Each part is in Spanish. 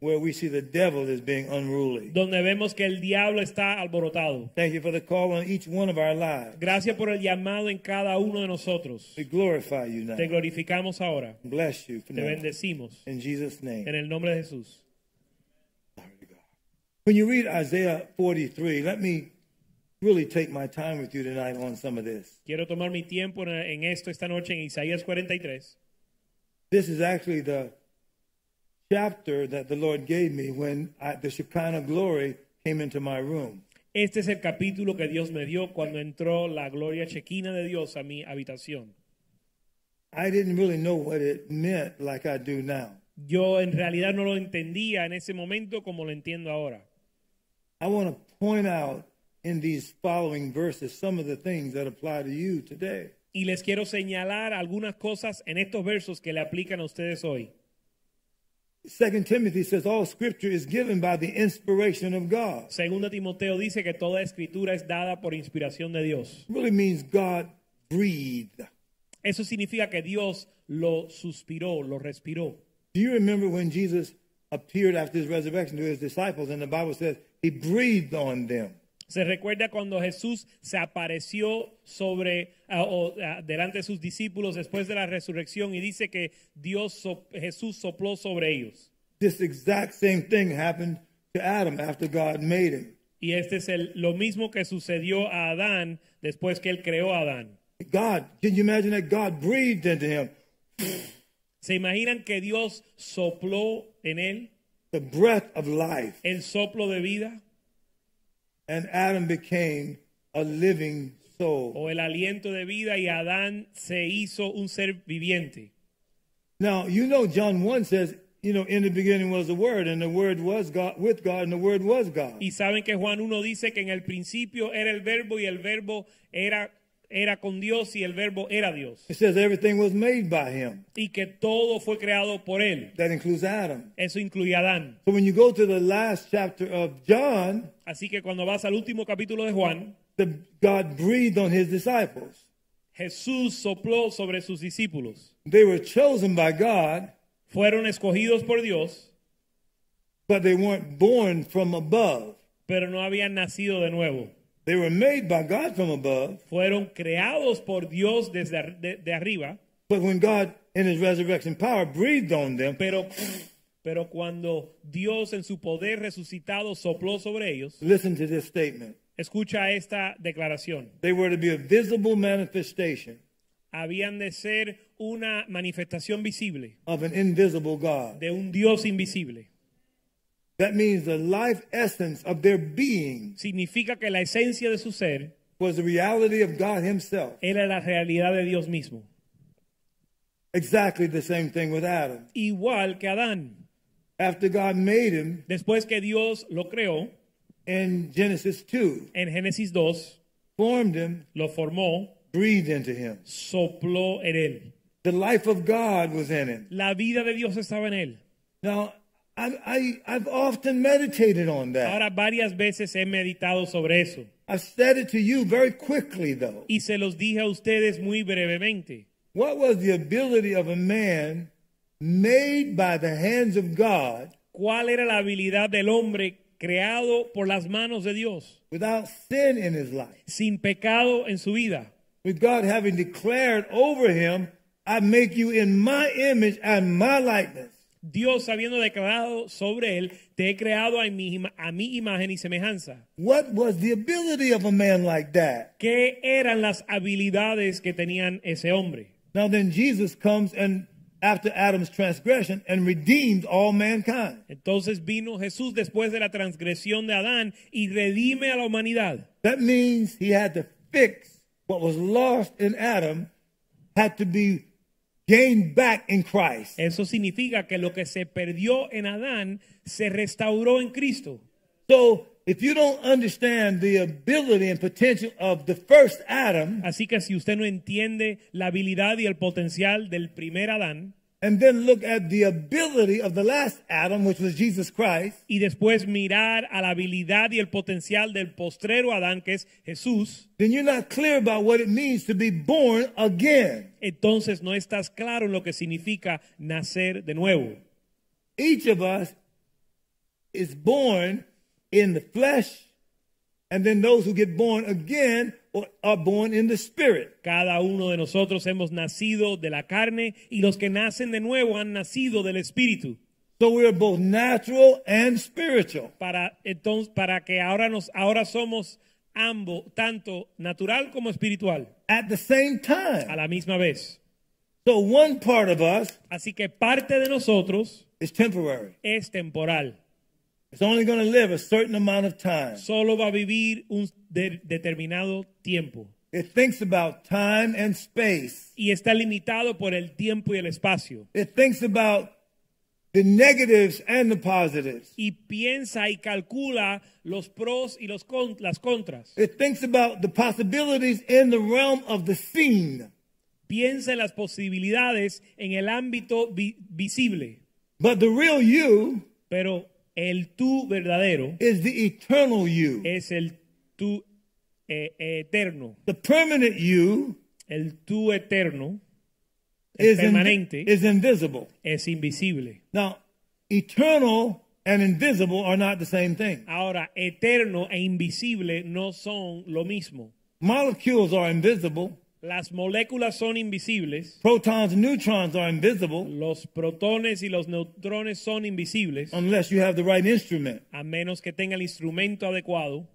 Where we see the devil is being unruly. Donde vemos que el diablo está alborotado. Thank you for the call on each one of our lives. Gracias por el llamado en cada uno de nosotros. We glorify you now. Te glorificamos ahora. Bless you Te now. bendecimos. In Jesus' name. En el nombre de Jesús. When you read Isaiah 43, let me really take my time with you tonight on some of this. Quiero tomar mi tiempo en esto esta noche en Isaías 43. This is actually the chapter that the Lord gave me when I, the Shekinah glory came into my room. Este es el capítulo que Dios me dio cuando entró la gloria chequina de Dios a mi habitación. I didn't really know what it meant like I do now. Yo en realidad no lo entendía en ese momento como lo entiendo ahora. I want to point out in these following verses some of the things that apply to you today. Y les quiero señalar algunas cosas en estos versos que le aplican a ustedes hoy. Second Timothy says all scripture is given by the inspiration of God. Segunda Timoteo dice que toda escritura es dada por inspiración de Dios. It really means God breathed. Eso significa que Dios lo suspiró, lo respiró. Do you remember when Jesus appeared after his resurrection to his disciples and the Bible says he breathed on them? Se recuerda cuando Jesús se apareció sobre ah, o, ah, delante de sus discípulos después de la resurrección y dice que Dios so- Jesús sopló sobre ellos. This exact same thing happened to Adam after God made him. Y este es el, lo mismo que sucedió a Adán después que él creó a Adán. God, can you imagine that God breathed into him ¿Se imaginan que Dios sopló en él the breath of life el soplo de vida and Adam became a living soul? o el aliento de vida y Adán se hizo un ser viviente? Now, you know, John 1 says, you know, in the beginning was the Word, and the Word was God with God, and the Word was God. Y saben que Juan 1 dice que en el principio era el verbo y el verbo era, era con Dios y el verbo era Dios. It says everything was made by Him. Y que todo fue creado por él. That includes Adam. Eso incluye a Adán. So when you go to the last chapter of John, Así que cuando vas al último capítulo de Juan, the, God breathed on His disciples. Jesús sopló sobre sus discípulos. They were chosen by God, Fueron escogidos por Dios, but they weren't born from above. pero no habían nacido de nuevo. They were made by God from above, Fueron creados por Dios desde ar- de, de arriba, but when God, in His resurrection power, breathed on them, pero, pero cuando Dios en su poder resucitado sopló sobre ellos, listen to this statement. escucha esta declaración. They were to be a visible manifestation Habían de ser una manifestación visible of an invisible God. de un Dios invisible. That means the life essence of their being Significa que la esencia de su ser was the reality of God Himself. era la realidad de Dios mismo. Exactly the same thing with Adam. Igual que Adán. After God made him Después que Dios lo creó, in Genesis 2, en Génesis 2, formed him, lo formó, breathed into him. sopló en él. The life of God was in him. La vida de Dios estaba en él. Now, I, I, I've often meditated on that. Ahora varias veces he meditado sobre eso I've said it to you very quickly, though. y se los dije a ustedes muy brevemente. What was the ability of a man made by the hands of God ¿Cuál era la habilidad del hombre creado por las manos de Dios, without sin in his life? sin pecado en su vida? With God having declared over him, I make you in my image and my likeness. Dios habiendo declarado sobre él, te he creado a mi, ima- a mi imagen y semejanza. What was the ability of a man like that? ¿Qué eran las habilidades que tenían ese hombre? Now then Jesus comes and after Adam's transgression and redeemed all mankind. Entonces vino Jesús después de la transgresión de Adán y redime a la humanidad. That means he had to fix what was lost in Adam had to be gained back in Christ. Eso significa que lo que se perdió en Adán se restauró en Cristo. So if you don't understand the ability and potential of the first Adam, Así que si usted no entiende la habilidad y el potencial del primer Adán and then look at the ability of the last Adam, which was Jesus Christ, y después mirar a la habilidad y el potencial del postrero Adán que es Jesús, then you're not clear about what it means to be born again. entonces no estás claro en lo que significa nacer de nuevo. Each of us is born in the flesh, and then those who get born again are born in the spirit. Cada uno de nosotros hemos nacido de la carne y los que nacen de nuevo han nacido del espíritu. So we're both natural and spiritual. Para entonces para que ahora nos ahora somos ambos tanto natural como espiritual at the same time. a la misma vez. So one part of us Así que parte de nosotros is temporary. es temporal. It's only going to live a certain amount of time. Solo va a vivir un de- determinado tiempo It thinks about time and space. y está limitado por el tiempo y el espacio. It thinks about the negatives and the positives. Y piensa y calcula los pros y los con- las contras. It thinks about the possibilities in the realm of the seen. Piensa en las posibilidades en el ámbito vi- visible. But the real you Pero el tú verdadero is the eternal you. es el tú eh, eterno. The permanent you El tú eterno, el is, in- permanente, is invisible. es invisible. Now, eternal and invisible are not the same thing. Ahora, eterno e invisible no son lo mismo. Molecules are invisible. Las moléculas son invisibles, Protons and neutrons are invisible los protones y los neutrones son invisibles, unless you have the right instrument. a menos que tenga el instrumento adecuado,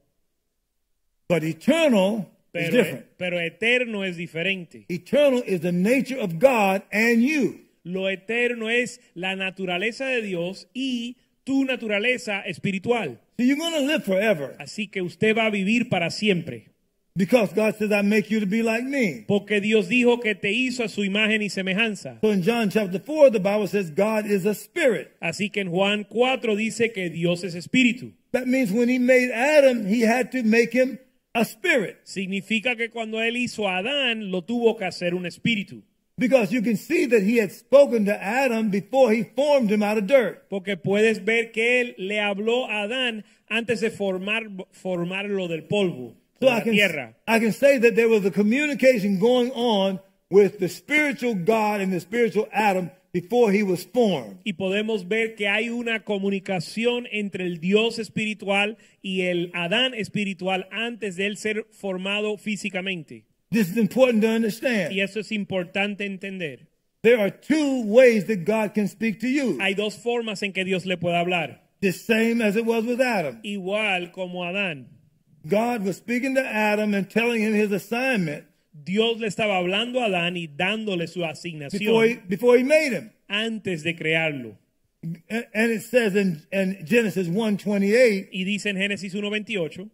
But eternal is pero, different. pero eterno es diferente. Eternal is the nature of God and you. Lo eterno es la naturaleza de Dios y tu naturaleza espiritual. So you're going to live forever Así que usted va a vivir para siempre. Because God says, I make you to be like me. Porque Dios dijo que te hizo a su imagen y semejanza. So in John chapter 4, the Bible says God is a spirit. Así que en Juan 4 dice que Dios es espíritu. That means when he made Adam, he had to make him a spirit Significa que cuando él hizo a Adán, lo tuvo que hacer un espíritu. because you can see that he had spoken to Adam before he formed him out of dirt. Porque puedes ver que él le habló a Adán antes de formar, formarlo del polvo, So I can, tierra. I can say that there was a communication going on with the spiritual God and the spiritual Adam before he was formed. Y podemos ver que hay una comunicación entre el Dios espiritual y el Adán espiritual antes de él ser formado físicamente. This is important to understand. Y eso es importante entender. There are two ways that God can speak to you. Hay dos formas en que Dios le puede hablar. The same as it was with Adam. Igual como Adán. God was speaking to Adam and telling him his assignment Dios le estaba hablando a Adán y dándole su before he, asignación before he made him. antes de crearlo. And, and it says in, in Genesis 1:28, Y dice en Génesis 1.28,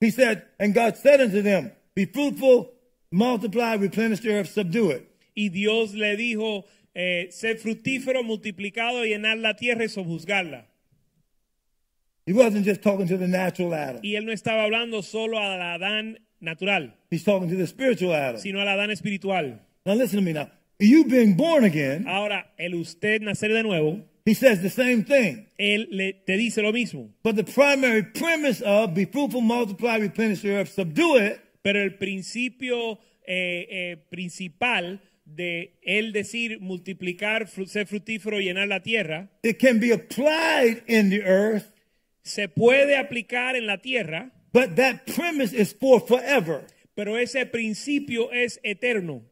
he said, And God said unto them, Be fruitful, multiply, replenish the earth, subdue it. y Dios le dijo, eh, ser fructífero, multiplicado, llenar la tierra y sojuzgarla. He wasn't just talking to the natural Adam. Y él no estaba hablando solo al Adán natural, He's talking to the spiritual Adam. sino al Adán espiritual. Now listen to me now. You being born again, Ahora, el usted nacer de nuevo, he says the same thing. él le, te dice lo mismo. But the primary premise of be fruitful, multiply, replenish the earth, subdue it, Pero el principio eh, eh, principal de él decir multiplicar, ser fructífero llenar la tierra, it can be applied in the earth, se puede aplicar en la tierra, but that premise is for forever. pero ese principio es eterno.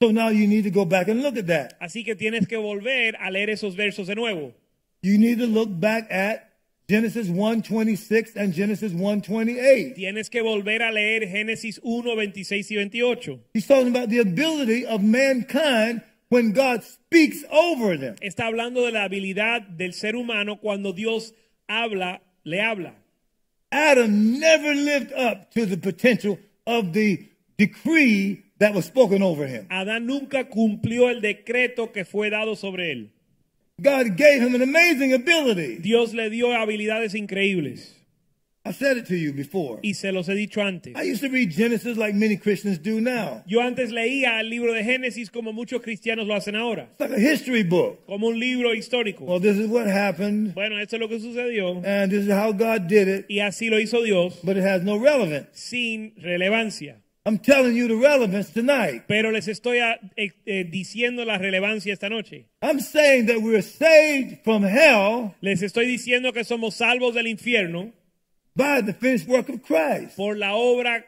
So now you need to go back and look at that. Así que tienes que volver a leer esos versos de nuevo. You need to look back at Genesis 1:26 and Genesis 1:28. Tienes que volver a leer Génesis 1, 26 y 28. He's talking about the ability of mankind when God speaks over them. Está hablando de la habilidad del ser humano cuando Dios habla, le habla. Adam never lived up to the potential of the decree that was spoken over him. Adán nunca cumplió el decreto que fue dado sobre él. God gave him an amazing ability. Dios le dio habilidades increíbles I said it to you before. y se los he dicho antes. I used to read Genesis like many Christians do now. Yo antes leía el libro de Génesis como muchos cristianos lo hacen ahora, It's like a history book. como un libro histórico. Well, this is what happened, Bueno, esto es lo que sucedió and this is how God did it, y así lo hizo Dios but it has no relevance. sin relevancia. I'm telling you the relevance tonight. Pero les estoy a- eh, eh, diciendo la relevancia esta noche. I'm saying that we're saved from hell Les estoy diciendo que somos salvos del infierno by the finished work of Christ. por la obra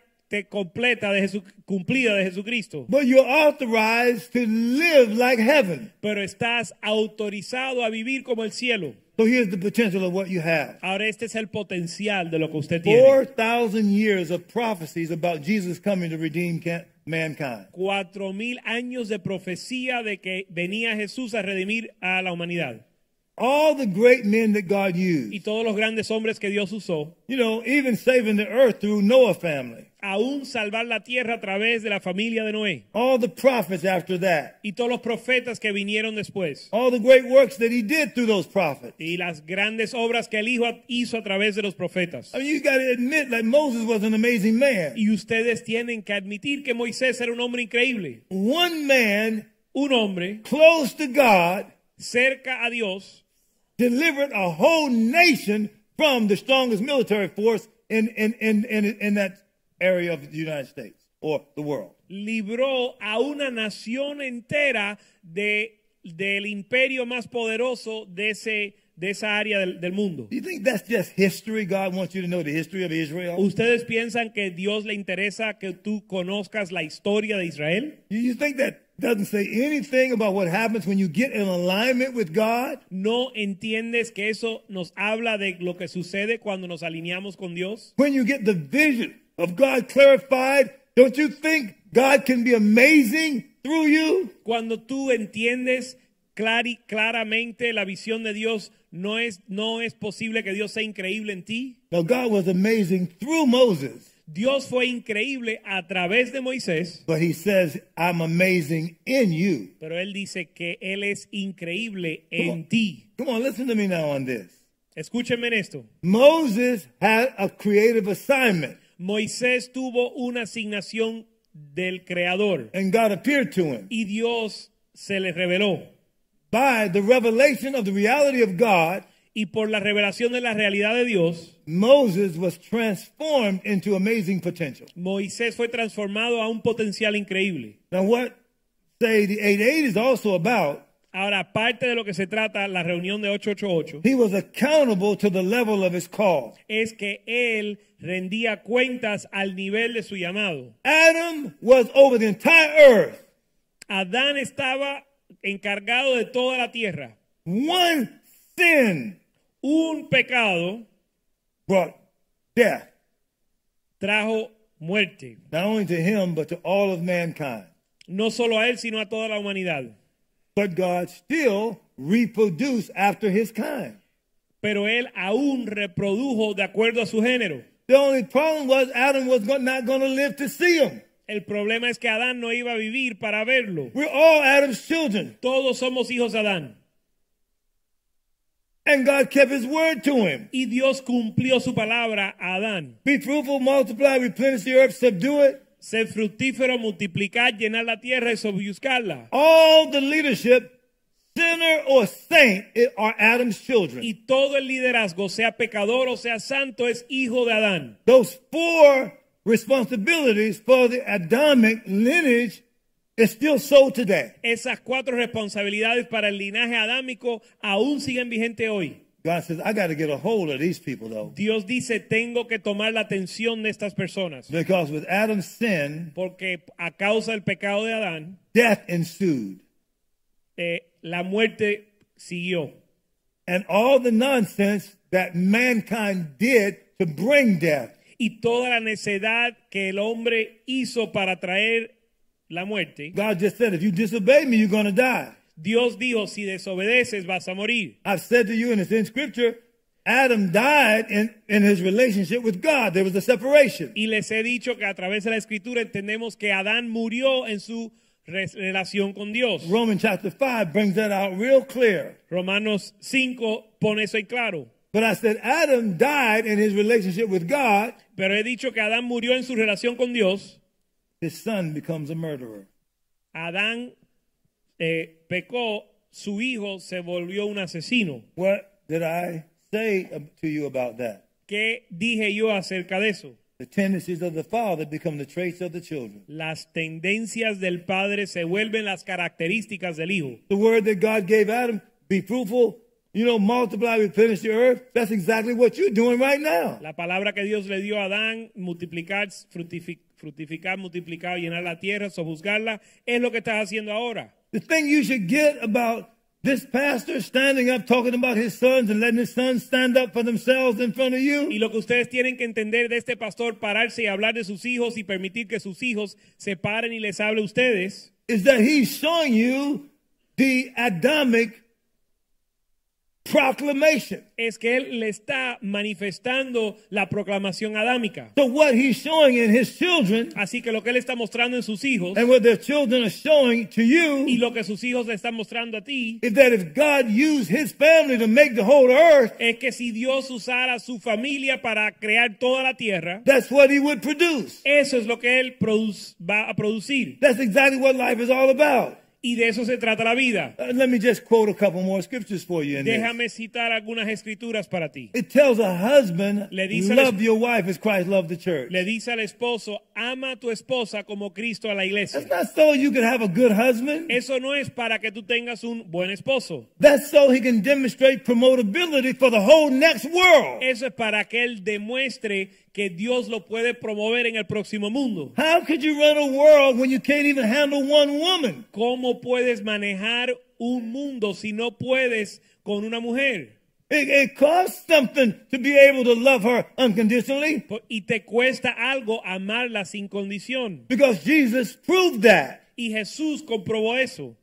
completa de Jesu- cumplida de Jesucristo. But you're authorized to live like heaven. Pero estás autorizado a vivir como el cielo. So here's the potential of what you have. Ahora este es el potencial de lo que usted tiene. 4,000 years of prophecies about Jesus coming to redeem mankind. Cuatro mil años de profecía de que venía Jesús a redimir a la humanidad. All the great men that God used. Y todos los grandes hombres que Dios usó, you know, even saving the earth through Noah family. aún salvar la tierra a través de la familia de Noé. All the prophets after that. Y todos los profetas que vinieron después. All the great works that he did through those prophets. Y las grandes obras que el Hijo hizo a través de los profetas. I mean, you got to admit, that Moses was an amazing man. Y ustedes tienen que admitir que Moisés era un hombre increíble. One man Un hombre close to God cerca a Dios delivered a whole nation from the strongest military force in, in, in, in, in that area of the United States or the world. libró a una nación entera de, del imperio más poderoso de, ese, de esa área del, del mundo. Do you think that's just history? God wants you to know the history of Israel? ¿Ustedes piensan que Dios le interesa que tú conozcas la historia de Israel? You- You think that doesn't say anything about what happens when you get in alignment with God? ¿No entiendes que eso nos habla de lo que sucede cuando nos alineamos con Dios? When you get the vision of God clarified, don't you think God can be amazing through you? Cuando tú entiendes clari- claramente la visión de Dios, no es, no es posible que Dios sea increíble en ti. Now, God was amazing through Moses, Dios fue increíble a través de Moisés, but he says, I'm amazing in you. pero Él dice que Él es increíble Come on. en ti. Come on, listen to me now on this. Escúchenme en esto. Moses had a creative assignment, Moisés tuvo una asignación del Creador and God appeared to him. y Dios se le reveló. By the revelation of the reality of God, Y por la revelación de la realidad de Dios, Moses was transformed into amazing potential. Moisés fue transformado a un potencial increíble. Now, what say the 8 8 is also about, Ahora, aparte de lo que se trata la reunión de 888, he was accountable to the level of his call. es que él rendía cuentas al nivel de su llamado. Adam was over the entire earth. Adán estaba encargado de toda la tierra. One sin Un pecado brought death, trajo muerte, not only to him, but to all of mankind. no solo a él, sino a toda la humanidad. But God still reproduced after his kind. Pero él aún reprodujo de acuerdo a su género. The only problem was Adam was not going to live to see him. El problema es que Adán no iba a vivir para verlo. We're all Adam's children. Todos somos hijos de Adán. And God kept his word to him. Y Dios cumplió su palabra a Adán. Be fruitful, multiply, replenish the earth, subdue it. Ser fructífero, multiplicar, llenar la tierra y sobreyuzgarla. All the leadership, sinner or saint, are Adam's children. Y todo el liderazgo, sea pecador o sea santo, es hijo de Adán. Those four responsibilities for the Adamic lineage is still so today. Esas cuatro responsabilidades para el linaje adámico aún siguen vigentes hoy. God says, I got to get a hold of these people though. Dios dice, tengo que tomar la atención de estas personas. Because with Adam's sin, Porque a causa del pecado de Adán, death ensued. eh, la muerte siguió. And all the nonsense that mankind did to bring death. Y toda la necedad que el hombre hizo para traer la muerte, God just said, if you disobey me, you're going to die. Dios dijo, si desobedeces vas a morir. I've said to you, and it's in scripture, Adam died in, in his relationship with God. There was a separation. Y les he dicho que a través de la escritura entendemos que Adán murió en su re- relación con Dios. Romans chapter 5 brings that out real clear. Romanos 5 pone eso en claro. But I said Adam died in his relationship with God. Pero he dicho que Adán murió en su relación con Dios. His son becomes a murderer. Adán eh, pecó, su hijo se volvió un asesino. What did I say to you about that? ¿Qué dije yo acerca de eso? The tendencies of the father become the traits of the children. Las tendencias del padre se vuelven las características del hijo. The word that God gave Adam, be fruitful, you know, multiply, replenish the earth. That's exactly what you're doing right now. La palabra que Dios le dio a Adán, multiplicar, fructificar, multiplicar, llenar la tierra, sojuzgarla, es lo que estás haciendo ahora. The thing you should get about this pastor standing up talking about his sons and letting his sons stand up for themselves in front of you. Y lo que ustedes tienen que entender de este pastor, pararse y hablar de sus hijos y permitir que sus hijos se paren y les hable a ustedes, is that he's showing you the Adamic proclamation. es que él le está manifestando la proclamación adámica. So what he's showing in his children Así que lo que él está mostrando en sus hijos and what their children are showing to you, y lo que sus hijos le están mostrando a ti is that if God used his family to make the whole earth, es que si Dios usara su familia para crear toda la tierra, that's what he would produce. eso es lo que él produc- va a producir. That's exactly what life is all about. Y de eso se trata la vida. Uh, let me just quote a couple more scriptures for you in this. Déjame citar algunas escrituras para ti. It tells a husband, Le dice love your wife as Christ loved the church. Le dice al esposo, ama a tu esposa como Cristo a la iglesia. That's not so you can have a good husband. Eso no es para que tú tengas un buen esposo. That's so he can demonstrate promotability for the whole next world. Eso es para que él demuestre que Dios lo puede promover en el próximo mundo. How could you run a world when you can't even handle one woman? ¿Cómo puedes manejar un mundo si no puedes con una mujer? It, it costs something to be able to love her unconditionally Y te cuesta algo amarla sin condición. because Jesus proved that. Y Jesús comprobó eso.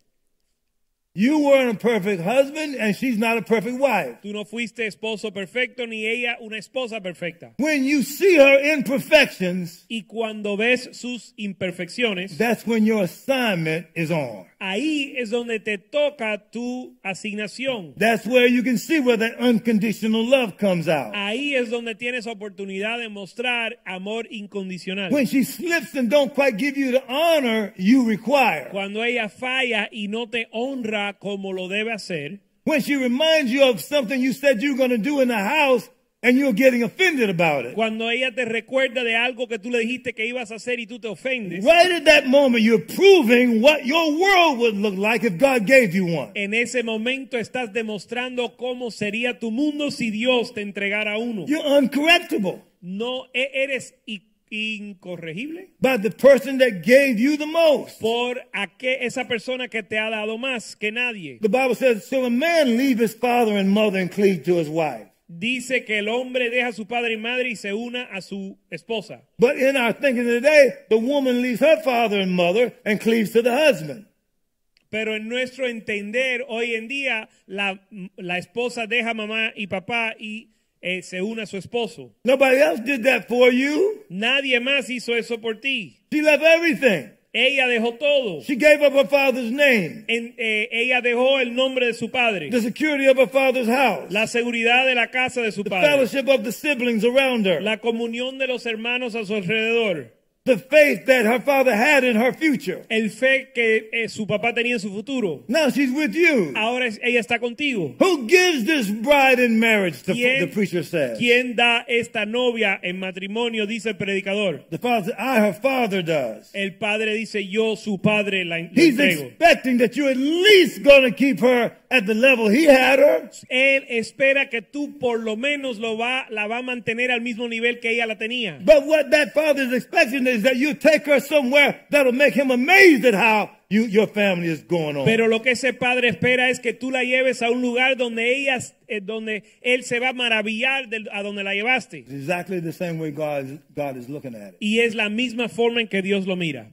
You weren't a perfect husband and she's not a perfect wife. Tú no fuiste esposo perfecto ni ella una esposa perfecta. When you see her imperfections, Y cuando ves sus imperfecciones, that's when your assignment is on. Ahí es donde te toca tu asignación. That's where you can see where that unconditional love comes out. Ahí es donde tienes oportunidad de mostrar amor incondicional. When she slips and don't quite give you the honor you require. Cuando ella falla y no te honra como lo debe hacer. When she reminds you of something you said you were going to do in the house and you're getting offended about it. Cuando ella te recuerda de algo que tú le dijiste que ibas a hacer y tú te ofendes. Right at that moment, you're proving what your world would look like if God gave you one. En ese momento estás demostrando cómo sería tu mundo si Dios te entregara uno. You're uncorrectable No eres incorregible by the person that gave you the most. por aqu- esa persona que te ha dado más que nadie. The Bible says, So a man leave his father and mother and cleave to his wife. Dice que el hombre deja a su padre y madre y se una a su esposa. But in our thinking today, the woman leaves her father and mother and cleaves to the husband. Pero en nuestro entender, hoy en día, la, la esposa deja mamá y papá y eh, se une a su esposo. Nobody else did that for you. Nadie más hizo eso por ti. She left everything. Ella dejó todo. She gave up her father's name, En- eh, ella dejó el nombre de su padre, the security of her father's house, la seguridad de la casa de su the padre, fellowship of the siblings around her, la comunión de los hermanos a su alrededor, the faith that her father had in her future. el fe que eh, su papá tenía en su futuro. Now she's with you. Ahora es- ella está contigo. Who gives this bride in marriage? The, ¿Quién, the preacher says. quién da esta novia en matrimonio? Dice el predicador. The father I, her father, does. El padre dice, yo, su padre, la la He's entrego. expecting that you're at least going to keep her at the level he had her. Él espera que tú por lo menos lo va, la va a mantener al mismo nivel que ella la tenía. But what that father is expecting is that you take her somewhere that'll make him amazed at how you, your family is going on. Pero lo que ese padre espera es que tú la lleves a un lugar donde ella, eh, donde él se va a maravillar de, a donde la llevaste. It's exactly the same way God is, God is looking at it. Y es la misma forma en que Dios lo mira.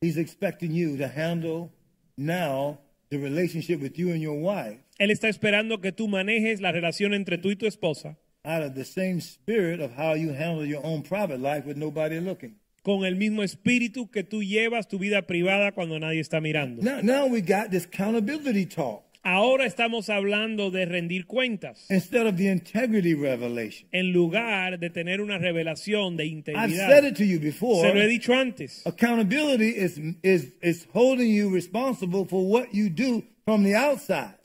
He's expecting you to handle now the relationship with you and your wife Él está esperando que tú manejes la relación entre tú y tu esposa out of the same spirit of how you handle your own private life with nobody looking. con el mismo espíritu que tú llevas tu vida privada cuando nadie está mirando. Now, now we got this accountability talk Ahora estamos hablando de rendir cuentas instead of the integrity revelation. en lugar de tener una revelación de I've integridad. said it to you Se before. lo he dicho antes. Accountability is, is, is holding you responsible for what you do from the outside.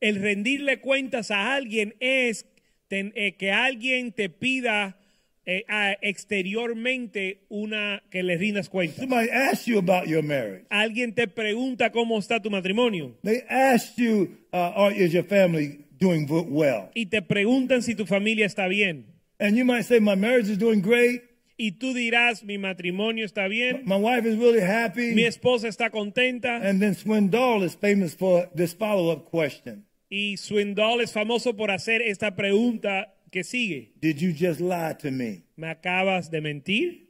El rendirle cuentas a alguien es ten- eh, que alguien te pida eh, a- exteriormente una que le rindas cuentas. Somebody asks you about your marriage. Alguien te pregunta cómo está tu matrimonio They ask you, uh, or is your family doing well? y te preguntan si tu familia está bien. And you might say, my marriage is doing great. Y tú dirás, mi matrimonio está bien, My wife is really mi happy. esposa está contenta And then Swindoll is famous for this follow-up question. y Swindoll es famoso por hacer esta pregunta que sigue. Did you just lie to me? ¿Me acabas de mentir?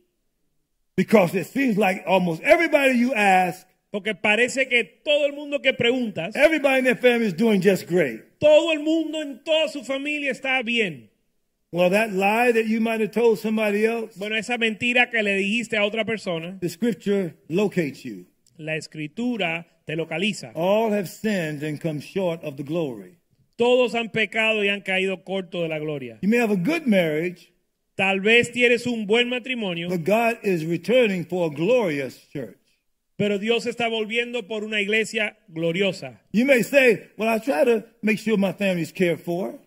Because it seems like almost everybody you ask, Porque parece que todo el mundo que preguntas, everybody in their family is doing just great. todo el mundo en toda su familia está bien. Well, that lie that you might have told somebody else, Bueno, esa mentira que le dijiste a otra persona, the scripture locates you. la escritura te localiza. All have sinned and come short of the glory. Todos han pecado y han caído corto de la gloria. You may have a good marriage, Tal vez tienes un buen matrimonio, but God is returning for a glorious church. pero Dios está volviendo por una iglesia gloriosa. You may say, Well, I try to make sure my family's cared for.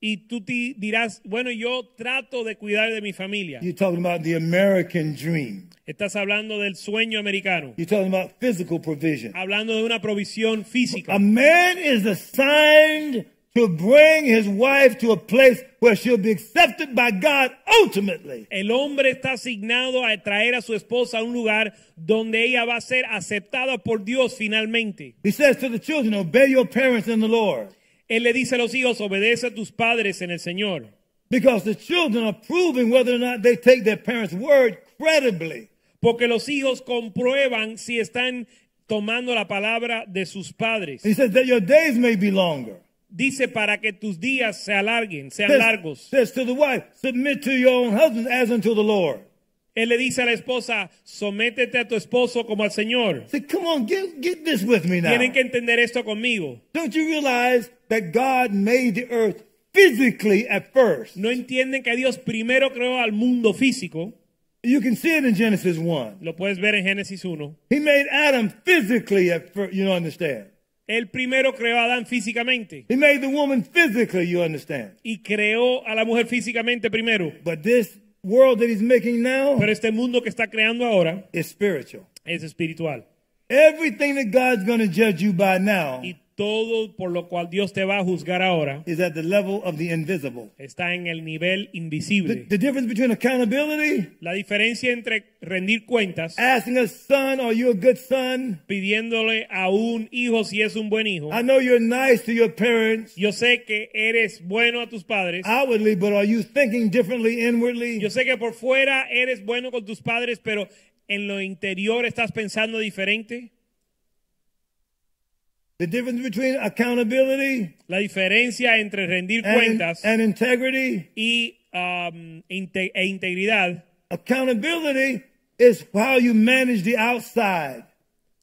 Y tú ti- dirás, bueno, yo trato de cuidar de mi familia. You're talking about the American dream. Estás hablando del sueño americano, You're talking about physical provision. hablando de una provisión física. A man is assigned to bring his wife to a place where she'll be accepted by God ultimately. El hombre está asignado a traer a su esposa a un lugar donde ella va a ser aceptada por Dios finalmente. He says to the children, Obey your parents in the Lord. Él le dice a los hijos, obedece a tus padres en el Señor. Because the children are proving whether or not they take their parents' word credibly. Porque los hijos comprueban si están tomando la palabra de sus padres. He says that your days may be longer. Dice para que tus días se alarguen, sean Says, largos. says to the wife, Submit to your own husbands as unto the Lord. Él le dice a la esposa, sométete a tu esposo como al Señor. Say, come on, get, get this with me now. Tienen que entender esto conmigo. Don't you realize that God made the earth physically at first? No entienden que Dios primero creó al mundo físico. You can see it in Genesis 1. Lo puedes ver en Génesis 1. He made Adam physically at first, you understand. Él primero creó a Adán físicamente He made the woman physically, you understand. y creó a la mujer físicamente primero. But this world that he's making now Pero este mundo que está creando ahora is spiritual. es espiritual. Everything that God's going to judge you by now Y todo por lo cual Dios te va a juzgar ahora is at the level of the invisible. está en el nivel The, invisible. the difference between accountability, La diferencia entre rendir cuentas, asking a son, are you a good son? pidiéndole a un hijo si es un buen hijo. I know you're nice to your parents Yo sé que eres bueno a tus padres. outwardly, but are you thinking differently inwardly? Yo sé que por fuera eres bueno con tus padres, pero en lo interior estás pensando diferente. The difference between accountability La diferencia entre rendir and, cuentas and integrity. y um, inte- e integridad. Accountability is how you manage the outside,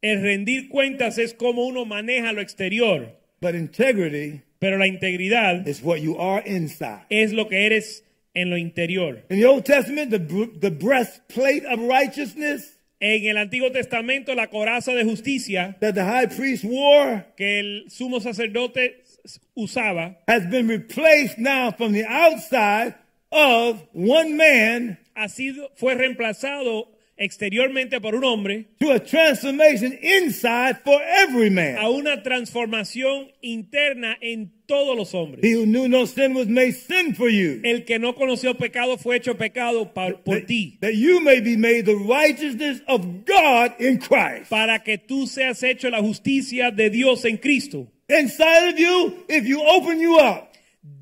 El rendir cuentas es como uno maneja lo exterior, but integrity pero la integridad is what you are inside. es lo que eres en lo interior. In the Old Testament, the, the breastplate of righteousness En el Antiguo Testamento, la coraza de justicia that the high priest wore que el sumo sacerdote usaba has been replaced now from the outside of one man ha sido, fue reemplazado exteriormente por un hombre to a transformation inside for every a man. una transformación interna en todos los hombres. He who knew no sin was made sin for you. El que no conoció pecado fue hecho pecado por That, ti, that you may be made the righteousness of God in Christ. para que tú seas hecho la justicia de Dios en Cristo. Inside of you, if you open you up,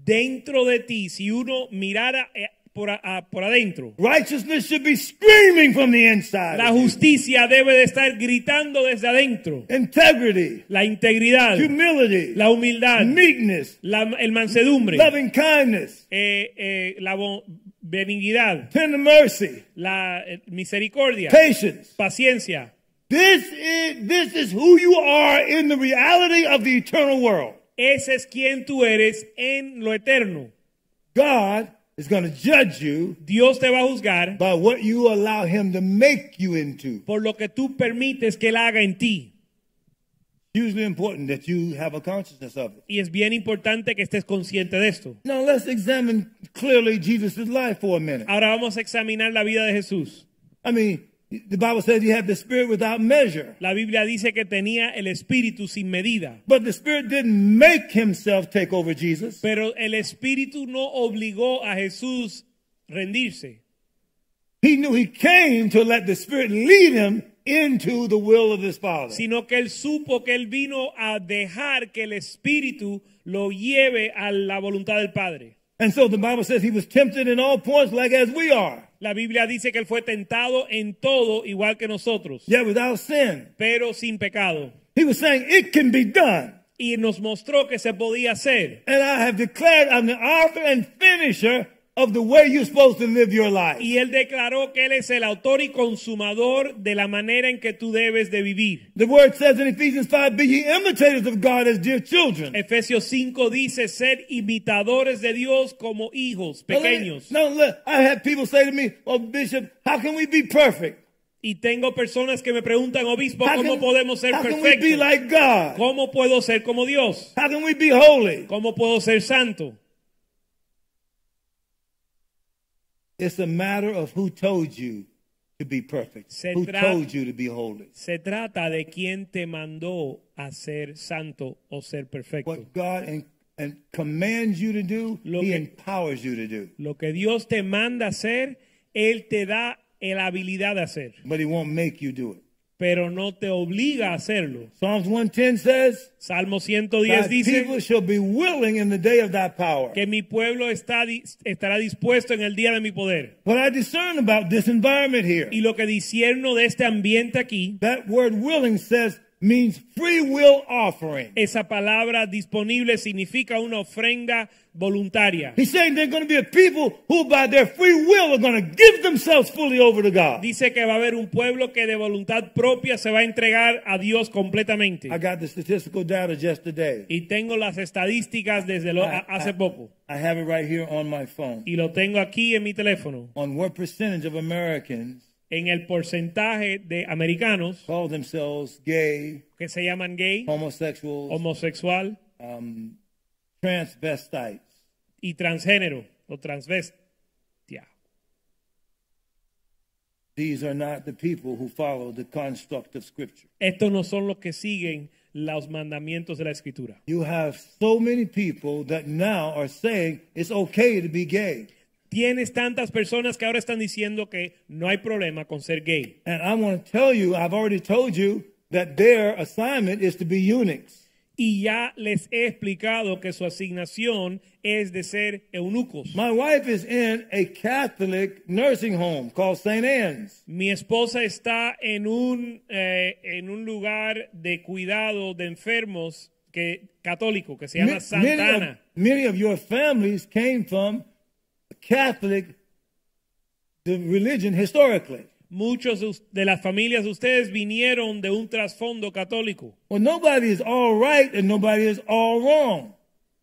Dentro de ti, si uno mirara eh, por, a- por adentro. Righteousness should be screaming from the inside. La justicia debe de estar gritando desde adentro. Integrity, La integridad, humility, la humildad, meekness, la, el mansedumbre, loving kindness, eh, eh, la benignidad, tender mercy, la eh, misericordia, patience. paciencia. This is, this is who you are in the reality of the eternal world. Ese es quien tú eres en lo eterno. God is going to judge you Dios te va a juzgar by what you allow him to make you into. por lo que tú permites que él haga en ti. Hugely important that you have a consciousness of it. Y es bien importante que estés consciente de esto. Now let's examine clearly Jesus' life for a minute. Ahora vamos a examinar la vida de Jesús. I mean, the Bible says you have the Spirit without measure. La Biblia dice que tenía el espíritu sin medida. But the Spirit didn't make himself take over Jesus. Pero el espíritu no obligó a Jesús rendirse. He knew he came to let the Spirit lead him into the will of his Father. sino que él supo que él vino a dejar que el Espíritu lo lleve a la voluntad del Padre. And so the Bible says he was tempted in all points like as we are, La Biblia dice que él fue tentado en todo igual que nosotros, yet without sin. pero sin pecado. He was saying it can be done. Y nos mostró que se podía hacer. And I have declared I'm the author and finisher of the way you're supposed to live your life. Y él declaró que él es el autor y consumador de la manera en que tú debes de vivir. The word says in Ephesians 5, be ye imitators of God as dear children. Efesios 5 dice ser imitadores de Dios como hijos Now, let me- pequeños. Now, look, I had people say to me, oh, Bishop, how can we be perfect? Y tengo personas que me preguntan, obispo, How ¿cómo can, podemos ser perfectos? like God? ¿Cómo puedo ser como Dios? How can we be holy? ¿Cómo puedo ser santo? It's a matter of who told you to be perfect, Se who told you to be holy. Se trata de quién te mandó a ser santo o ser perfecto. What God and, and commands you to do, Lo He que- empowers you to do. Lo que Dios te manda hacer, Él te da la habilidad de hacer, But He won't make you do it. Pero no te obliga a hacerlo. Psalms 110 says, Salmo Thy 110 people dice shall be willing in the day of thy power. que mi pueblo está, estará dispuesto en el día de mi poder. What I discern about this environment here, Y lo que discierno de este ambiente aquí, that word willing says means free will offering. esa palabra disponible significa una ofrenda voluntaria. He's saying there are going to be a people who, by their free will, are going to give themselves fully over to God. Dice que va a haber un pueblo que de voluntad propia se va a entregar a Dios completamente. I got the statistical data just today. Y tengo las estadísticas desde lo- a- hace poco. I have it right here on my phone. Y lo tengo aquí en mi teléfono. On what percentage of Americans En el porcentaje de americanos call themselves gay, que se llaman gay, homosexuals, homosexual um, transvestites. y transgénero o transvestia. These are not the people who follow the construct of Scripture. Estos no son los que siguen los mandamientos de la escritura. You have so many people that now are saying it's okay to be gay. Tienes tantas personas que ahora están diciendo que no hay problema con ser gay. And I want to tell you, I've already told you that their assignment is to be eunuchs. Y ya les he explicado que su asignación es de ser eunucos. My wife is in a Catholic nursing home called St. Anne's. Mi esposa está en un, eh, en un lugar de cuidado de enfermos que, católico que se llama Ma- Santa Many of, Ana. many of your families came from Catholic the religion historically. Muchos de las familias de ustedes vinieron de un trasfondo católico. Well, nobody is all right and nobody is all wrong.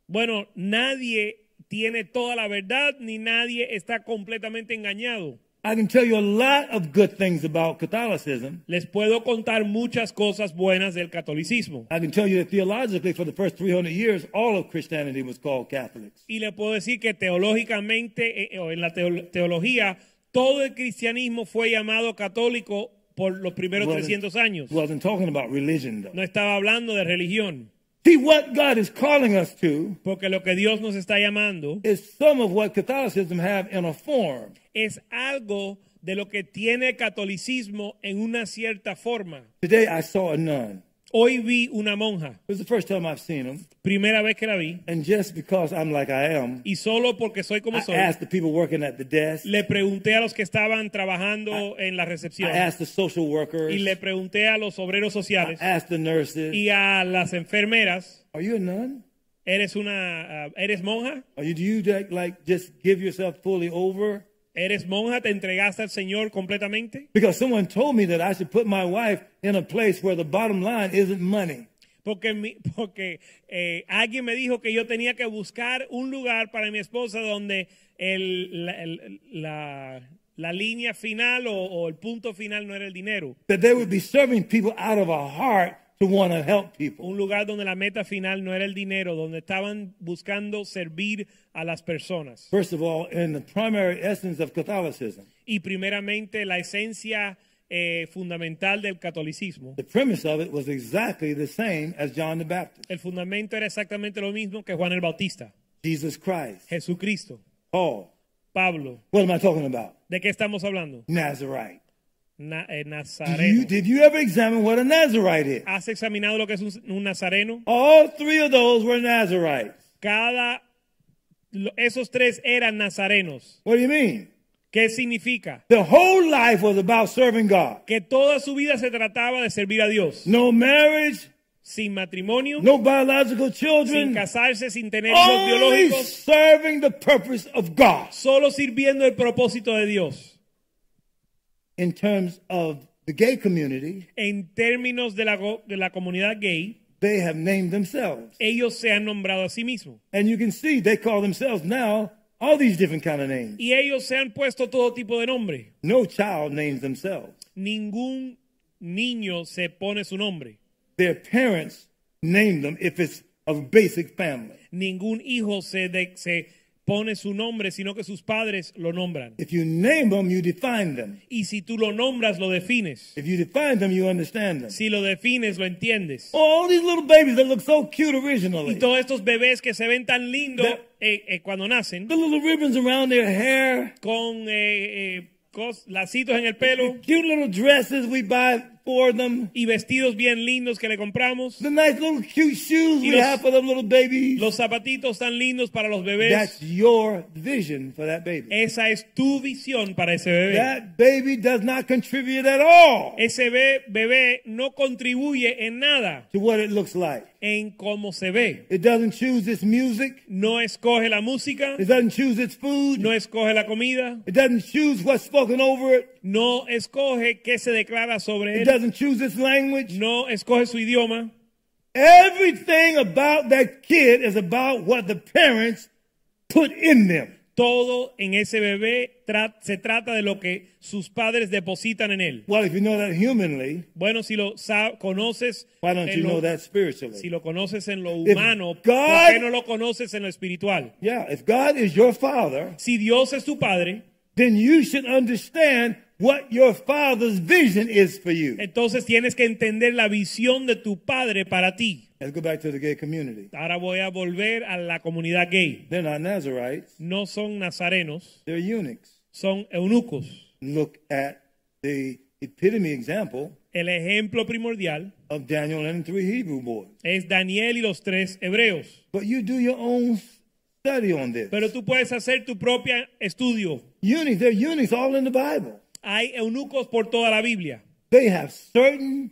Bueno, nadie tiene toda la verdad ni nadie está completamente engañado. I can tell you a lot of good things about Catholicism. Les puedo contar muchas cosas buenas del catolicismo. I can tell you that theologically, for the first 300 years, all of Christianity was called Catholics. Y le puedo decir que teológicamente, eh, o en la teo- teología, todo el cristianismo fue llamado católico por los primeros Wasn't- 300 años. Wasn't talking about religion, though. No estaba hablando de religión, See, what God is calling us to porque lo que Dios nos está llamando is some of what Catholicism have in a form. es algo de lo que tiene el catolicismo en una cierta forma. Today, I saw a nun. Hoy vi una monja, It was the first time I've seen them. primera vez que la vi, And just because I'm like I am, y solo porque soy como I soy, asked the people working at the desk, le pregunté a los que estaban trabajando en la recepción. I asked the social workers, y le pregunté a los obreros sociales. I asked the nurses, y a las enfermeras, Are you a nun? ¿eres una, ah, eres monja? Are you, do you like just give yourself fully over? ¿Eres monja? ¿Te entregaste al Señor completamente? Because someone told me that I should put my wife in a place where the bottom line isn't money. Porque, mi- porque eh, alguien me dijo que yo tenía que buscar un lugar para mi esposa donde el- la, el- la- la línea final o, o el punto final no era el dinero. That they would be serving people out of a heart to want to help people. Un lugar donde la meta final no era el dinero, donde estaban buscando servir a las personas. First of all, in the primary essence of Catholicism, Y primeramente la esencia eh, fundamental del catolicismo. the premise of it was exactly the same as John the Baptist, El fundamento era exactamente lo mismo que Juan el Bautista, Jesus Christ, Jesucristo, Paul. Pablo. What am I talking about? ¿De qué estamos hablando? Nazarite. Na- eh, Did you, Nazareno. did you ever examine what a Nazarite is? ¿Has examinado lo que es un, un nazareno? All three of those were Nazarites. Cada esos tres eran nazarenos. What do you mean? ¿Qué significa? The whole life was about serving God. Que toda su vida se trataba de servir a Dios, No marriage, sin matrimonio, no biological sin children, casarse, sin tener hijos biológicos, serving the purpose of God. solo sirviendo el propósito de Dios. In terms of the gay community, En términos de la, de la comunidad gay, they have named themselves. ellos se han nombrado a sí mismos. And you can see they call themselves now all these different kind of names. Y ellos se han puesto todo tipo de nombre. No child names themselves. Ningún niño se pone su nombre. Their parents name them if it's of basic family. Ningún hijo se, de- se pone su nombre, sino que sus padres lo nombran. If you name them, you define them. Y si tú lo nombras, lo defines. If you define them, you understand them. Si lo defines, lo entiendes. All these little babies that look so cute Y originally. todos estos bebés que se ven tan lindos The- eh, eh, cuando nacen, The little ribbons around their hair. con eh, lacitos en el pelo Cute little dresses we buy for them. y vestidos bien lindos que le compramos, The nice little cute shoes we los- have for them little babies. los zapatitos tan lindos para los bebés. That's your vision for that baby. Esa es tu visión para ese bebé. That baby does not contribute at all Ese be- bebé no contribuye en nada to what it looks like. En cómo se ve. It doesn't choose its music. No escoge la música, It doesn't choose its food. no escoge la comida, It doesn't choose what's spoken over it. no escoge qué se declara sobre It él, doesn't choose its language. no escoge su idioma. Everything about that kid is about what the parents put in them. Todo en ese bebé tra- se trata de lo que sus padres depositan en él. Well, if you know that humanly, Bueno, si lo conoces, why don't you lo- know that spiritually? si lo conoces en lo humano, ¿por qué no lo conoces en lo espiritual? Yeah, if God is your father, Si Dios es tu padre, then you should understand what your father's vision is for you. entonces tienes que entender la visión de tu padre para ti. Let's go back to the gay community. Ahora voy a volver a la comunidad gay. They're not Nazarites, No son nazarenos, they're eunuchs. son eunucos. Look at the epitome example El ejemplo primordial of Daniel and the three Hebrew boys. es Daniel y los tres hebreos. But you do your own study on this. Pero tú puedes hacer tu propio estudio. Eunuchs, they're eunuchs all in the Bible. Hay eunucos por toda la Biblia They have certain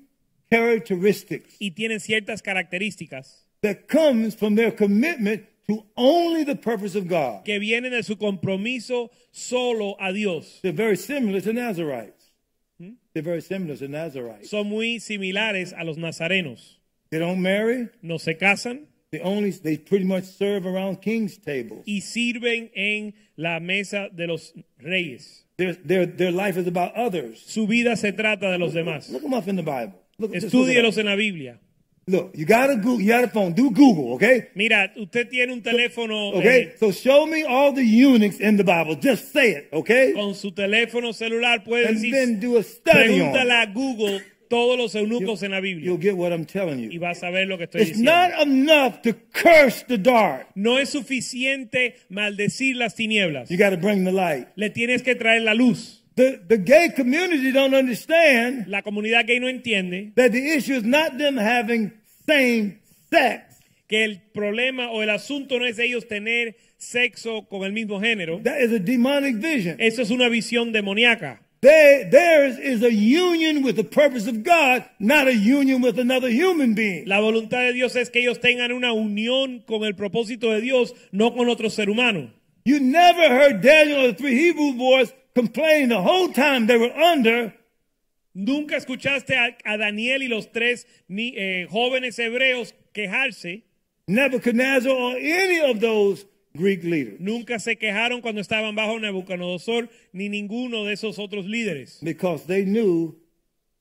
characteristics y tienen ciertas características that comes from their commitment to only the purpose of God. que vienen de su compromiso solo a Dios. They're very similar to Nazarites. Hmm? They're very similar to Nazarites. Son muy similares a los nazarenos. They don't marry. No se casan They only they pretty much serve around kings' tables. y sirven en la mesa de los reyes. Their, their, their life is about others. Su vida se trata de los demás. Look them up in the Bible. Look, en la Biblia. look, you got a Google, you got a phone. Do Google, okay? Mira, usted tiene un teléfono Okay. eh, So show me all the eunuchs in the Bible. Just say it, okay? con su teléfono celular, puede And decir, then do a study on pregúntale a Google todos los eunucos en la Biblia You'll get what I'm telling y you. vas a ver lo que estoy It's diciendo. not enough to curse the dark. No es suficiente maldecir las tinieblas. You got to bring the light. Le tienes que traer la luz. The, the gay community don't understand La comunidad gay no entiende that the issue is not them having same sex. que el problema o el asunto no es ellos tener sexo con el mismo género. That is a demonic vision. Eso es una visión demoníaca. They, theirs is a union with the purpose of God, not a union with another human being. La voluntad de Dios es que ellos tengan una unión con el propósito de Dios, no con otro ser humano. You never heard Daniel or the three Hebrew boys complain the whole time they were under Nunca escuchaste a, a Daniel y los tres ni- eh, jóvenes hebreos quejarse. Nebuchadnezzar or any of those Greek leaders Nunca se quejaron cuando estaban bajo Nabucodonosor ni ninguno de esos otros líderes. because they knew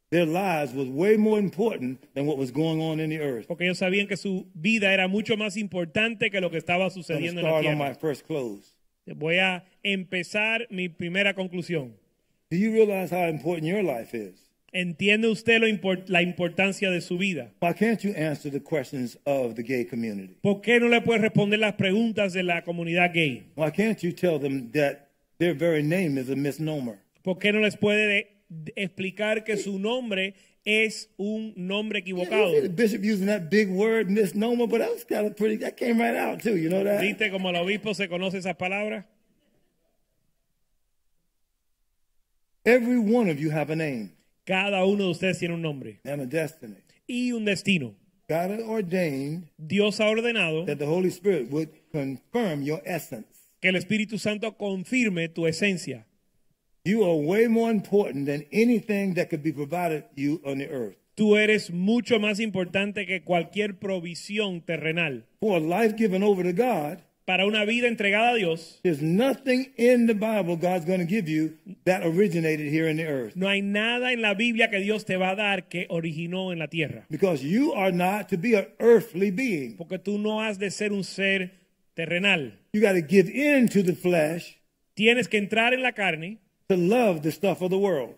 their lives was way more important than what was going on in the earth. Porque ellos sabían que su vida era mucho más importante que lo que estaba sucediendo en la start on my tierra. first close. Voy a empezar mi primera conclusión. Do you realize how important your life is? ¿Entiende usted lo import- la importancia de su vida? Why can't you answer the questions of the gay community? ¿Por qué no le puede responder las preguntas de la comunidad gay? Why can't you tell them that their very name is a misnomer? ¿Por qué no les puede de- de- explicar que su nombre es un nombre equivocado? ¿Viste cómo el obispo se conoce esas palabras? Every one of you have a name Cada uno de ustedes tiene un nombre and a destiny. y un destino. God ordained Dios ha ordenado that the Holy Spirit would confirm your essence. que el Espíritu Santo confirme tu esencia. You are way more important than anything that could be provided you on the earth. Tú eres mucho más importante que cualquier provisión terrenal. For a life given over to God, Para una vida entregada a Dios, there's nothing in the Bible God's going to give you that originated here in the earth. no hay nada en la Biblia que Dios te va a dar que originó en la tierra. Because you are not to be an earthly being. Porque tú no has de ser un ser terrenal. You got to give in to the flesh Tienes que entrar en la carne to love the stuff of the world.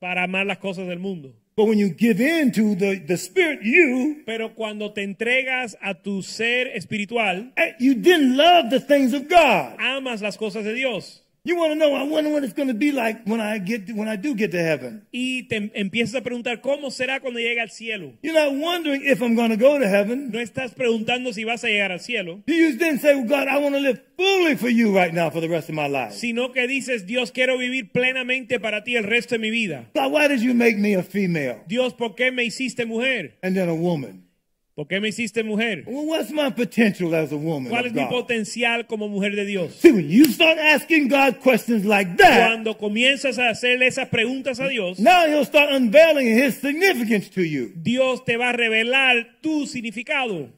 para amar las cosas del mundo. But when you give in to the, the spirit, you, Pero cuando te entregas a tu ser espiritual, eh, you then love the things of God. amas las cosas de Dios. You want to know, I wonder what it's going to be like when I get, when I do get to heaven. Y te empiezas a preguntar cómo será cuando llegue al cielo. You're not wondering if I'm going to go to heaven. No estás preguntando si vas a llegar al cielo, you then say, well, God, I want to live fully for you right now for the rest of my life? sino que dices, Dios, quiero vivir plenamente para ti el resto de mi vida. God, why did you make me a female Dios, ¿por qué me hiciste mujer? and then a woman? ¿Por qué me hiciste mujer? Well, what's my potential as a woman? ¿Cuál of es mi God? potencial como mujer de Dios? See, when you start asking God questions like that, Cuando comienzas a hacerle esas preguntas a Dios, now He'll start unveiling His significance to you. Dios te va a revelar tu significado.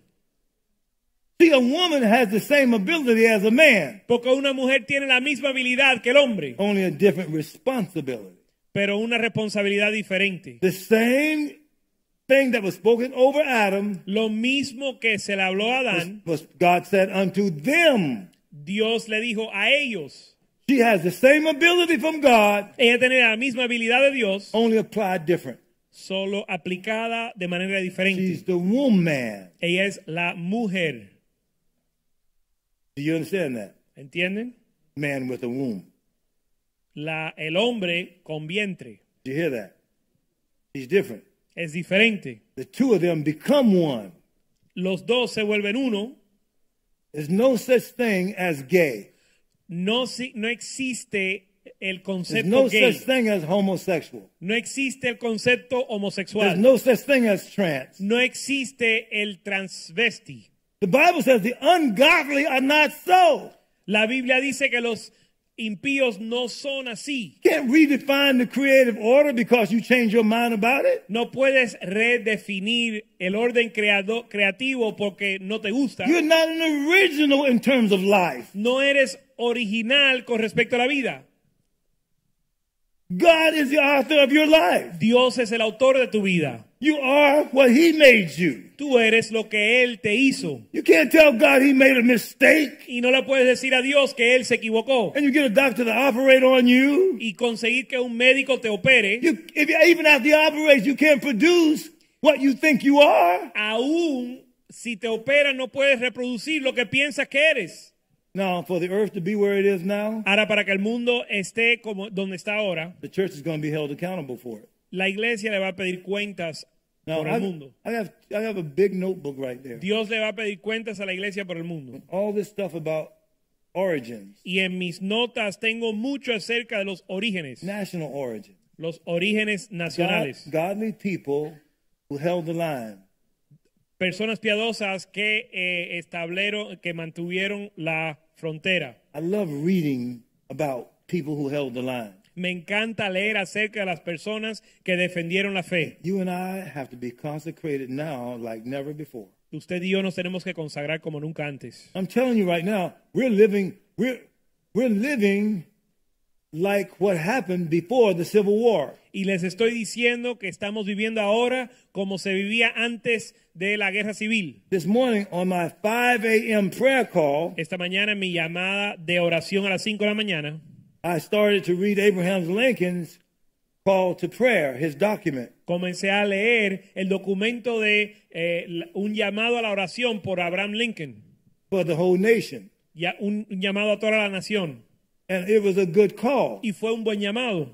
See, a woman has the same ability as a man, Porque una mujer tiene la misma habilidad que el hombre, only a different responsibility. pero una responsabilidad diferente. The same thing that was spoken over Adam Lo mismo que se le habló a was, Adán, was God said unto them. Dios le dijo a ellos. She has the same ability from God, Ella tiene la misma habilidad de Dios, only applied different. solo aplicada de manera She's diferente. the woman. Ella es la mujer. Do you understand that? ¿Entienden? Man with a womb. La, el hombre con vientre Do you hear that? She's different. Es diferente. The two of them become one. Los dos se vuelven uno. There's no such thing as gay. No, no existe el There's concepto no gay. such thing as homosexual. No existe el concepto There's homosexual. no such thing as trans. No existe el transvesti. The Bible says the ungodly are not so. La Biblia dice que los impíos no son así. You can't redefine the creative order because you change your mind about it. No puedes redefinir el orden creado, creativo porque no te gusta. You're not an original in terms of life. No eres original con respecto a la vida. God is the author of your life. Dios es el autor de tu vida. You are what He made you. Tú eres lo que Él te hizo. You can't tell God He made a mistake Y no le puedes decir a Dios que Él se equivocó. and you get a doctor to operate on you. Y conseguir que un médico te opere, You, if you, even after the operation, you can't produce what you think you are. aún si te opera no puedes reproducir lo que piensas que eres. Now, for the earth to be where it is now, Ahora, para que el mundo esté como donde está ahora, the church is going to be held accountable for it. la iglesia le va a pedir cuentas Now, por el I, mundo. I have I have a big notebook right there. Dios le va a pedir cuentas a la iglesia por el mundo. All this stuff about origins, Y en mis notas tengo mucho acerca de los orígenes, national origin. los orígenes God, nacionales. godly people who held the line. Personas piadosas que eh, establecieron, que mantuvieron la frontera. I love reading about people who held the line. Me encanta leer acerca de las personas que defendieron la fe. You and I have to be consecrated now like never before. Usted y yo nos tenemos que consagrar como nunca antes. I'm telling you right now, we're living we're we're living like what happened before the Civil War. Y les estoy diciendo que estamos viviendo ahora como se vivía antes de la guerra civil. This morning on my 5 a.m. prayer call, Esta mañana en mi llamada de oración a las 5 de la mañana, I started to read Abraham Lincoln's call to prayer, his document. comencé a leer el documento de eh, un llamado a la oración por Abraham Lincoln, for the whole nation. ya un, un llamado a toda la nación. And it was a good call. Y fue un buen llamado,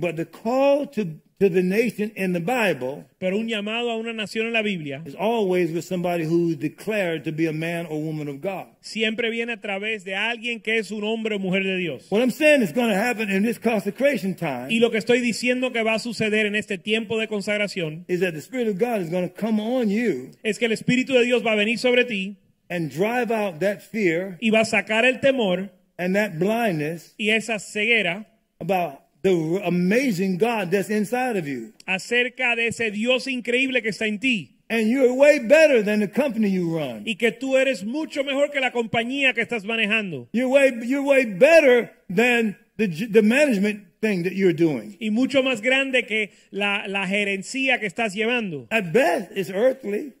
But the call to, to the nation in the Bible pero un llamado a una nación en la Biblia is always with somebody who's declared to be a man or woman of God. siempre viene a través de alguien que es un hombre o mujer de Dios. What I'm saying is going to happen in this consecration time Y lo que estoy diciendo que va a suceder en este tiempo de consagración is that the Spirit of God is going to come on you es que el Espíritu de Dios va a venir sobre ti and drive out that fear y va a sacar el temor and that blindness y esa ceguera about the amazing God that's inside of you. acerca de ese Dios increíble que está en ti And you're way better than the company you run. y que tú eres mucho mejor que la compañía que estás manejando You're way, you're way better than the, the management thing that you're doing. y mucho más grande que la, la gerencia que estás llevando. At best, it's earthly.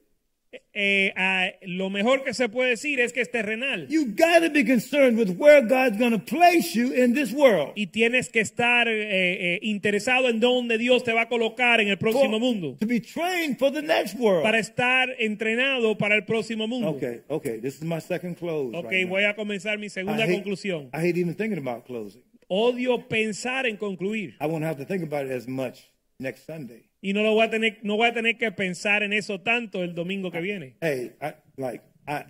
Eh, ah, lo mejor que se puede decir es que es terrenal You got to be concerned with where God's going to place you in this world. y tienes que estar eh, eh, interesado en dónde Dios te va a colocar en el próximo mundo To be trained for the next world. para estar entrenado para el próximo mundo. Okay, okay. This is my second close. Ok, right now. voy a comenzar mi I segunda hate, conclusión. I hate even thinking about closing. Odio pensar en concluir I won't have to think about it as much next Sunday. Y no lo voy a tener, no voy a tener que pensar en eso tanto el domingo que viene. Hey, I, like I,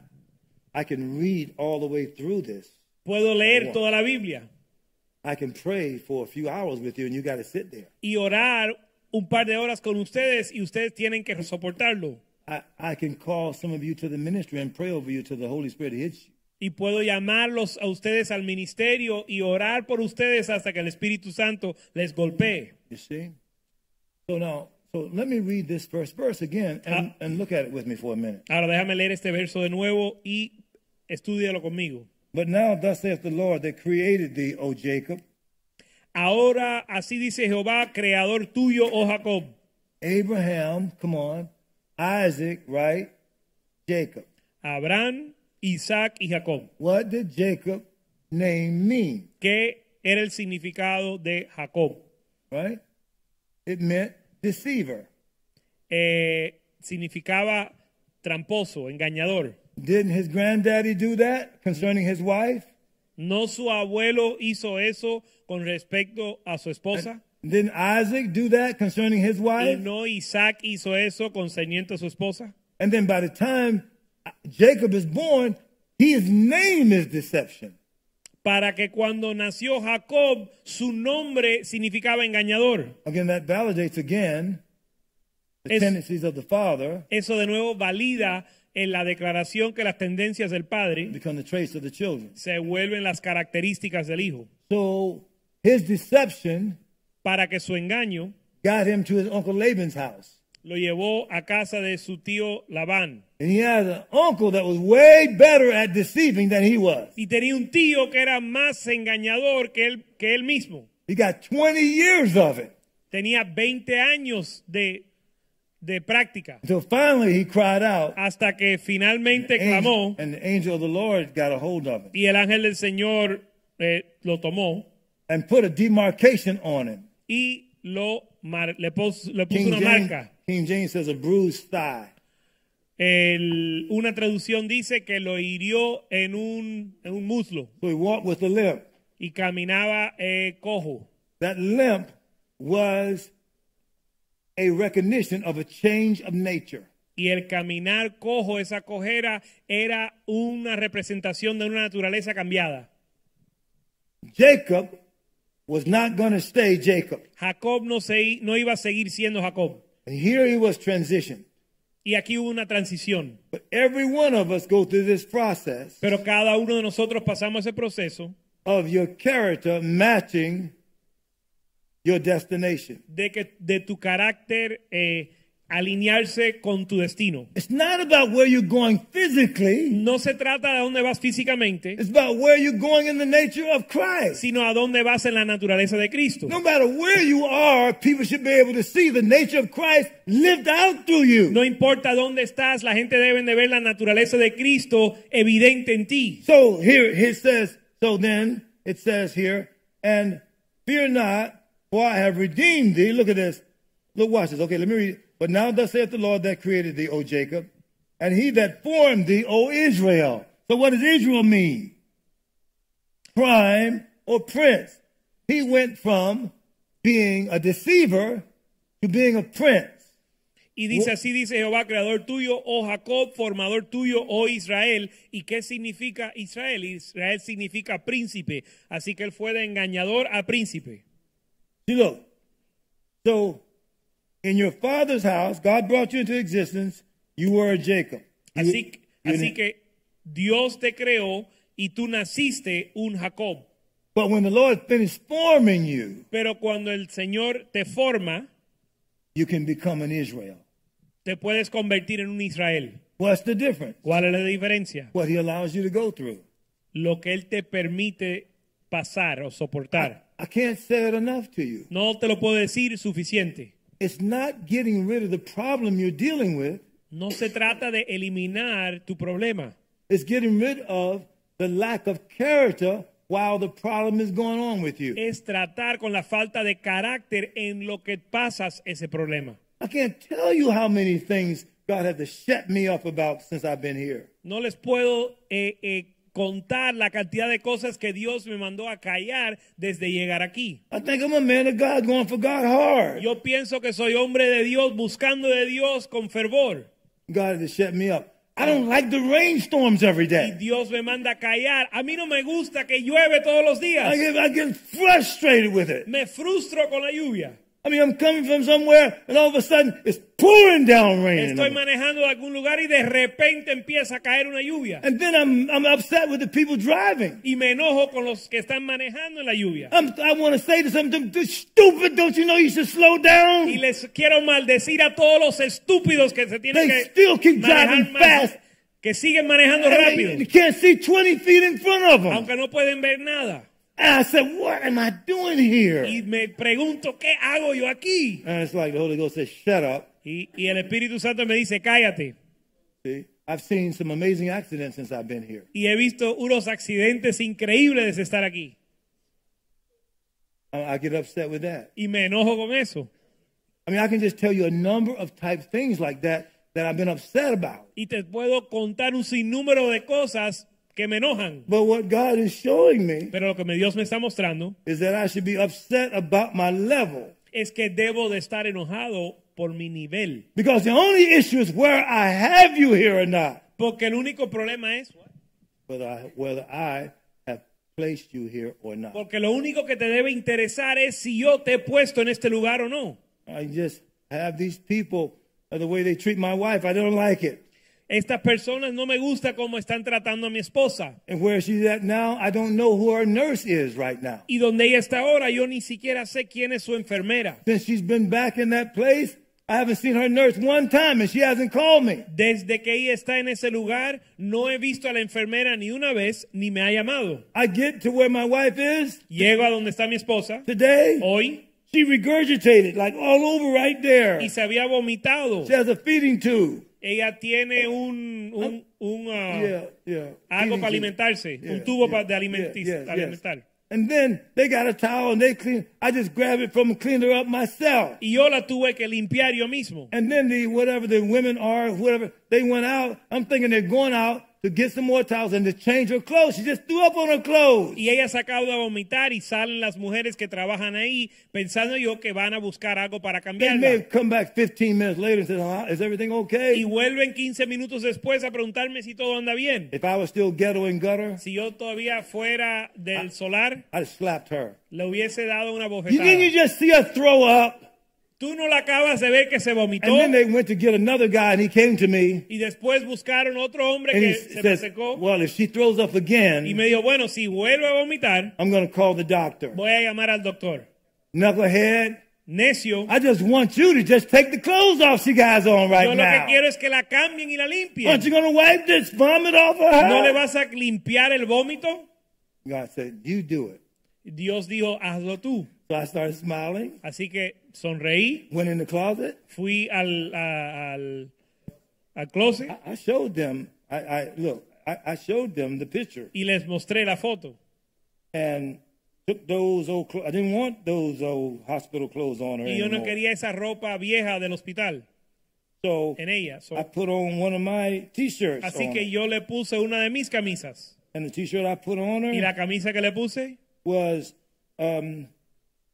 I can read all the way through this. Puedo leer toda la Biblia I can pray for a few hours with you, and you got to sit there. y orar un par de horas con ustedes y ustedes tienen que soportarlo. I, I can call some of you to the ministry and pray over you till the Holy Spirit hits you. Y puedo llamarlos a ustedes al ministerio y orar por ustedes hasta que el Espíritu Santo les golpee. You see? So now, so let me read this first verse again and, and look at it with me for a minute. Ahora déjame leer este verso de nuevo y estúdialo conmigo. But now, thus saith the Lord that created thee, O Jacob, Ahora así dice Jehová, creador tuyo, oh Jacob. Abraham, come on, Isaac, right? Jacob. Abraham, Isaac y Jacob. What did Jacob name mean? ¿Qué era el significado de Jacob? Right? It meant deceiver. Eh, significaba tramposo, engañador. Didn't his granddaddy do that concerning his wife? ¿No su abuelo hizo eso con respecto a su esposa? Didn't Isaac do that concerning his ¿Y wife? no Isaac hizo eso concerniente a su esposa? And then by the time Jacob is born, his name is deception. Para que cuando nació Jacob, su nombre significaba engañador. Again, that validates again the Es- tendencies of the father Eso de nuevo valida en la declaración que las tendencias del padre become the traits of the children. se vuelven las características del hijo. So his deception Para que su engaño got him to his uncle Laban's house. Lo llevó a casa de su tío Labán. And he had an uncle that was way better at deceiving than he was. Y tenía un tío que era más engañador que él, que él mismo. He got 20 years of it. Tenía 20 años de, de práctica. Until finally he cried out. Hasta que finalmente Angel- clamó and the angel of the Lord got a hold of him y el ángel del Señor eh, lo tomó and put a demarcation on him. y lo mar- le, pos- le puso King una James, marca. King James says a bruised thigh. El- una traducción dice que lo hirió en un, en un muslo So he walked with a limp. y caminaba eh, cojo. That limp was a recognition of a change of nature. Y el caminar cojo, esa cojera, era una representación de una naturaleza cambiada. Jacob was not going to stay Jacob. Jacob no, se, no iba a seguir siendo Jacob. And here he was transitioned. Y aquí hubo una transición. But every one of us go through this process Pero cada uno de nosotros pasamos ese proceso of your character matching your destination. de, que, de tu carácter eh, alinearse con tu destino. It's not about where you're going physically. No se trata de dónde vas físicamente, It's about where you're going in the nature of Christ. sino a dónde vas en la naturaleza de Cristo. No matter where you are, people should be able to see the nature of Christ lived out through you. No importa dónde estás, la gente debe de ver la naturaleza de Cristo evidente en ti. So here it says, so then it says here, and fear not, for I have redeemed thee. Look at this. Look, watch this. Okay, let me read. it. But now thus saith the Lord that created thee, O Jacob, and he that formed thee, O Israel. So what does Israel mean? Prime or prince. He went from being a deceiver to being a prince. Y dice así, dice Jehová, creador tuyo, oh Jacob, formador tuyo, oh Israel. ¿Y qué significa Israel? Israel significa príncipe. Así que él fue de engañador a príncipe. See, look. So, in your father's house, God brought you into existence. You were a Jacob. You- Así, you- así que Dios te creó y tú naciste un Jacob. But when the Lord finished forming you, Pero cuando el Señor te forma, you can become an Israel. te puedes convertir en un Israel. What's the difference? ¿Cuál es la diferencia? What He allows you to go through. Lo que Él te permite pasar o soportar. I can't say it enough to you. No te lo puedo decir suficiente. It's not getting rid of the problem you're dealing with. No se trata de eliminar tu problema. It's getting rid of the lack of character while the problem is going on with you. Es tratar con la falta de carácter en lo que pasas ese problema. I can't tell you how many things God had to shut me up about since I've been here. No les puedo eh, eh, contar la cantidad de cosas que Dios me mandó a callar desde llegar aquí. I think I'm a man of God going for God hard. Yo pienso que soy hombre de Dios, buscando de Dios con fervor. God to shut me up. I don't like the rainstorms every Y day. Dios me manda a callar. A mí no me gusta que llueve todos los I días. get, I get frustrated with it. Me frustro con la lluvia. I mean, I'm coming from somewhere and all of a sudden it's pouring down rain. Estoy manejando de algún lugar y de repente empieza a caer una lluvia. And then I'm, I'm upset with the people driving. Y me enojo con los que están manejando en la lluvia. I'm, I want to say to some of them, "They're stupid, don't you know you should slow down? Y les quiero maldecir a todos los estúpidos que se tienen They que still keep driving fast. que siguen manejando rápido, You can't see 20 feet in front of them. aunque no pueden ver nada. And I said, what am I doing here? Y me pregunto, ¿qué hago yo aquí? And it's like the Holy Ghost says, shut up. Y, y el Espíritu Santo me dice, cállate. See, I've seen some amazing accidents since I've been here. Y he visto unos accidentes increíbles de estar aquí. I, I get upset with that. Y me enojo con eso. I mean, I can just tell you a number of type things like that that I've been upset about. Y te puedo contar un sinnúmero de cosas que me enojan. But what God is showing me Pero lo que Dios me está mostrando is that I should be upset about my level. es que debo de estar enojado por mi nivel. Because the only issue is where I have you here or not. Porque el único problema es Whether I, whether I have placed you here or not. Porque lo único que te debe interesar es si yo te he puesto en este lugar o no. I just have these people, the way they treat my wife, I don't like it. Estas personas no me gusta cómo están tratando a mi esposa. And where she's at now, I don't know who her nurse is right now. Y donde ella está ahora, yo ni siquiera sé quién es su enfermera. Since she's been back in that place, I haven't seen her nurse one time and she hasn't called me. Desde que ella está en ese lugar, no he visto a la enfermera ni una vez, ni me ha llamado. I get to where my wife is Llego a donde está mi esposa today. hoy She regurgitated like all over right there. y se había vomitado. She has a feeding tube. Ella tiene un, un, un, ah, Yeah, yeah. algo para alimentarse, Yeah, un tubo yeah, pa- de yeah, alimentis- yeah, yes. alimentar. and then they got a towel and they clean. I just grabbed it from and cleaned her up myself. Y yo la tuve que limpiar yo mismo. And then the whatever the women are, whatever they went out. I'm thinking they're going out to get some more towels and to change her clothes. She just threw up on her clothes. Y ella se acaba de vomitar y salen las mujeres que trabajan ahí pensando yo que van a buscar algo para They may cambiarla. have come back 15 minutes later and said, "Oh, "Is everything Y okay?" vuelven 15 minutos después a preguntarme si todo anda bien. If I was still ghetto and gutter, Si yo todavía fuera del solar, I'd have slapped her. le hubiese dado una You, bofetada. didn't you just see her throw up? Tú no la acabas de ver que se vomitó And then they went to get another guy, and he came to me, y después buscaron otro hombre and he que se says, secó "Well, if she throws up y again, me dijo, bueno, si vuelve a vomitar, I'm going to call the doctor." voy a llamar al doctor. Knucklehead, Necio, I just want you to just take the clothes off she has on right yo lo que now. quiero es que la cambien y la limpien. Aren't you going to wipe this vomit off of her? ¿No le vas a limpiar el vómito? God said, "You do it." Dios dijo, hazlo tú. So I started smiling, Así que sonreí, went in the closet. fui al, a- al, al closet I, I showed them. I, I look. I, I showed them the picture y les mostré la foto. and took those old. Clo- I didn't want those old hospital clothes on her Y yo no anymore. quería esa ropa vieja del hospital So en ella. So, I put on one of my T-shirts. así on que her. yo le puse una de mis camisas. and the T-shirt I put on her Y la camisa que le puse was um,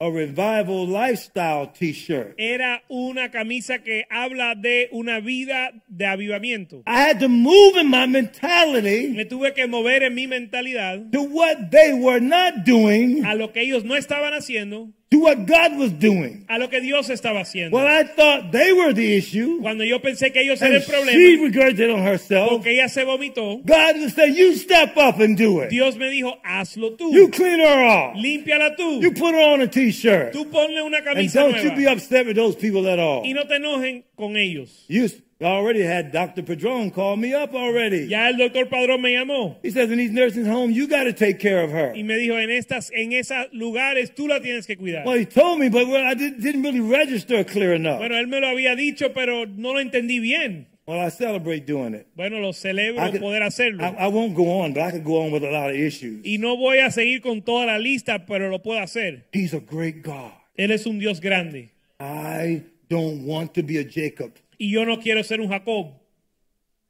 a revival lifestyle T-shirt. era una camisa que habla de una vida de avivamiento. I had to move in my mentality Me tuve que mover en mi mentalidad to what they were not doing, a lo que ellos no estaban haciendo, to what God was doing. a lo que Dios estaba haciendo. Well, I thought they were the issue, Cuando yo pensé que ellos eran el she problema, regurgitated on herself. porque ella se vomitó, God would say, "You step up and do it. Dios me dijo, hazlo tú, You clean her off. límpiala tú, You put her on a T-shirt, tú ponle una and don't you be upset with those people at all." y no te enojen con ellos. You already had Dr. Padron call me up already. Ya el doctor Padrón me llamó He says, in these nursing homes, you got to take care of her. y me dijo, en estas, en esos lugares tú la tienes que cuidar. Well, he told me, but well, I did, didn't really register clear enough. Bueno, él me lo había dicho, pero no lo entendí bien. Well, I celebrate doing it. Bueno, lo celebro I, could- poder hacerlo. I, I won't go on, but I could go on with a lot of issues. y no voy a seguir con toda la lista, pero lo puedo hacer. He's a great God. Él es un Dios grande. I don't want to be a Jacob Y yo no quiero ser un Jacob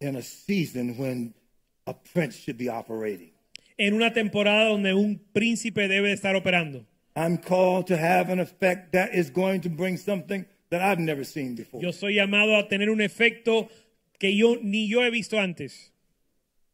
in a season when a prince should be operating. en una temporada donde un príncipe debe estar operando. I'm called to have an effect that is going to bring something that I've never seen before. Yo soy llamado a tener un efecto que yo ni yo he visto antes.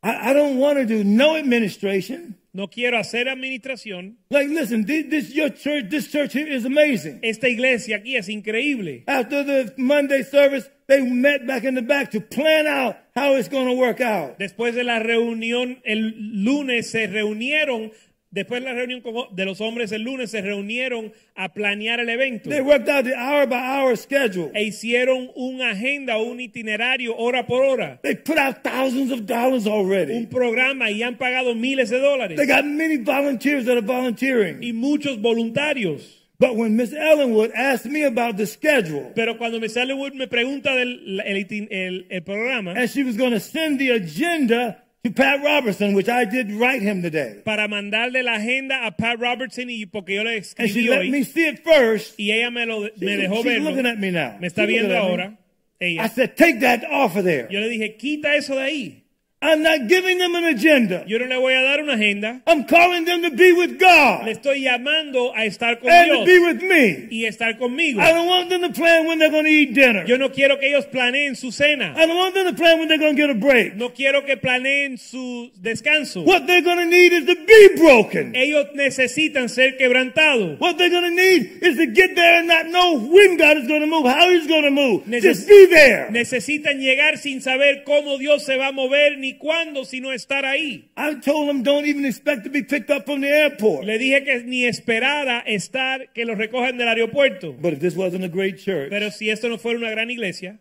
I, I don't want to do no administration. No quiero hacer administración. Like, listen, this, this your church, this church here is amazing. Esta iglesia aquí es increíble. After the Monday service, they met back in the back to plan out how it's going to work out. Después de la reunión el lunes se reunieron, después de la reunión de los hombres el lunes se reunieron a planear el evento. They worked out the hour by hour schedule. E hicieron una agenda, un itinerario hora por hora. They put out thousands of dollars Un already. programa y han pagado miles de dólares. They got many volunteers that are volunteering. Y muchos voluntarios. But when Miss Ellenwood asked me about the schedule, Pero cuando me sale Wood me pregunta del el, itin- el- el programa and she was going to send the agenda to Pat Robertson, which I did write him today. para mandarle la agenda a Pat Robertson y porque yo le escribí And she escribí let me see it first. y ella me lo me dejó she's verlo. looking at me now. Me está She's viendo at me. ahora. I said, take that off of there. Yo le dije, quita eso de ahí. I'm not giving them an agenda. Yo no le voy a dar una agenda. I'm calling them to be with Le God estoy llamando a estar con and to be Dios with me. y estar conmigo. I don't want them to plan when they're going to eat dinner. Yo no quiero que ellos planeen su cena. I don't want them to plan when they're going to get a break. No quiero que planeen su descanso. What they're going to need is to be broken. Ellos necesitan ser quebrantados. What they're going to need is to get there and not know when God is going to move, how He's going to move. Neces- Just be there. Necesitan llegar sin saber cómo Dios se va a mover ni cuándo, sino estar ahí. I told them don't even expect to be picked up from the airport. Le dije que ni esperara estar que los recojan del aeropuerto. But if this wasn't a great church, Pero si esto no fuera una gran iglesia,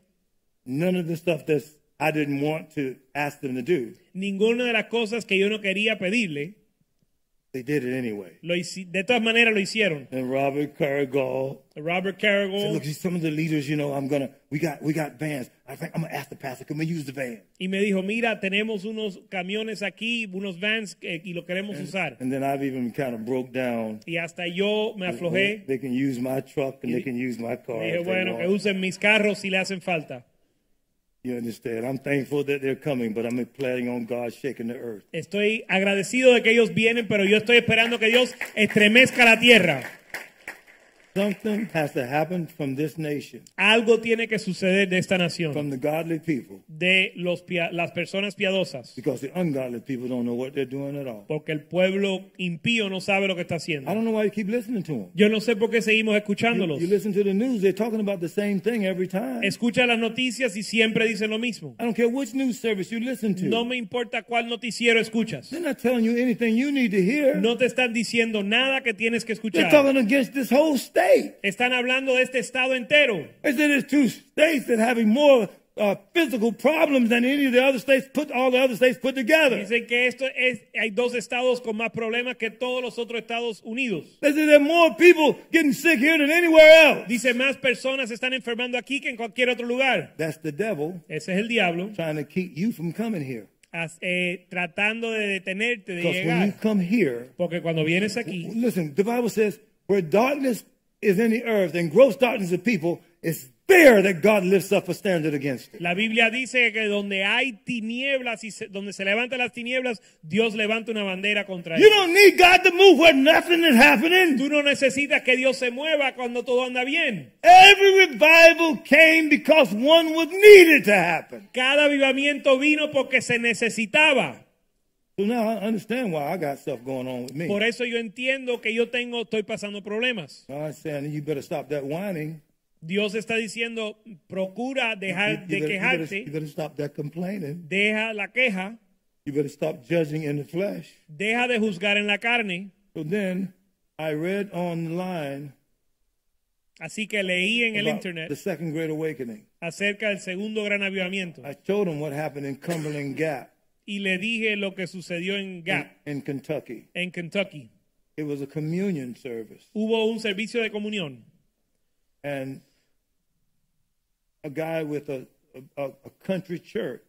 none of the stuff that I didn't want to ask them to do, ninguna de las cosas que yo no quería pedirle, They did it anyway. Lo de todas maneras lo hicieron. And Robert Carrigal Robert said, Carrigal look, some of the leaders, you know, I'm gonna, we got, we got vans. I think I'm gonna ask the pastor, can we use the van? y me dijo, mira, tenemos unos camiones aquí, unos vans eh, y lo queremos usar. And then I've even kind of broke down. Y hasta yo me aflojé. They can use my truck and they can use my car. Dije, bueno, que usen mis carros si le hacen falta. You understand? I'm thankful that they're coming, but I'm planning on God shaking the earth. Estoy agradecido de que ellos vienen, pero yo estoy esperando que Dios estremezca la tierra. Something has to happen from this nation, Algo tiene que suceder de esta nación, from the godly people, de los, las personas piadosas, because the ungodly people don't know what they're doing at all. porque el pueblo impío no sabe lo que está I haciendo. don't know why you keep listening to them. Yo no sé por qué seguimos escuchándolos. you listen to the news, they're talking about the same thing every time. Escucha las noticias y siempre dicen lo mismo. I don't care which news service you listen to. No me importa cuál noticiero escuchas. They're not telling you anything you need to hear. No te están diciendo nada que tienes que They're escuchar. talking against this whole state. Están hablando de este estado entero. They said there's two states that having more uh, physical problems than any of the other states put all the other states put together. Dicen que esto es, hay dos estados con más problemas que todos los otros Estados Unidos. They said there are more people getting sick here than anywhere else. Dice, más personas están enfermando aquí que en cualquier otro lugar. That's the devil Ese es el diablo trying to keep you from coming here. as- eh, tratando de detenerte de Because when you llegar. come here, Porque cuando vienes aquí, listen, the Bible says where darkness is in the earth and gross darkness of people, it's there that God lifts up a standard against it. la Biblia dice que donde hay tinieblas y se- donde se levantan las tinieblas, Dios levanta una bandera contra You él. don't need God to move where nothing is happening. Tú no necesitas que Dios se mueva cuando todo anda bien. Every revival came because one was needed to happen. Cada avivamiento vino porque se necesitaba. So now I understand why I got stuff going on with me. Por eso yo entiendo que yo tengo, estoy pasando problemas. I'm saying you better stop that whining. Dios está diciendo, procura You, dejar you de better, you better- quejarte, you better stop that complaining. deja la queja, You better stop judging in the flesh. deja de juzgar en la carne. So then I read online Así que leí en el internet the second great awakening. acerca del segundo gran avivamiento I showed them what happened in Cumberland Gap y le dije lo que sucedió en in, Gap, in Kentucky. en Kentucky. It was a communion service. Hubo un servicio de comunión And a guy with a, a, a country church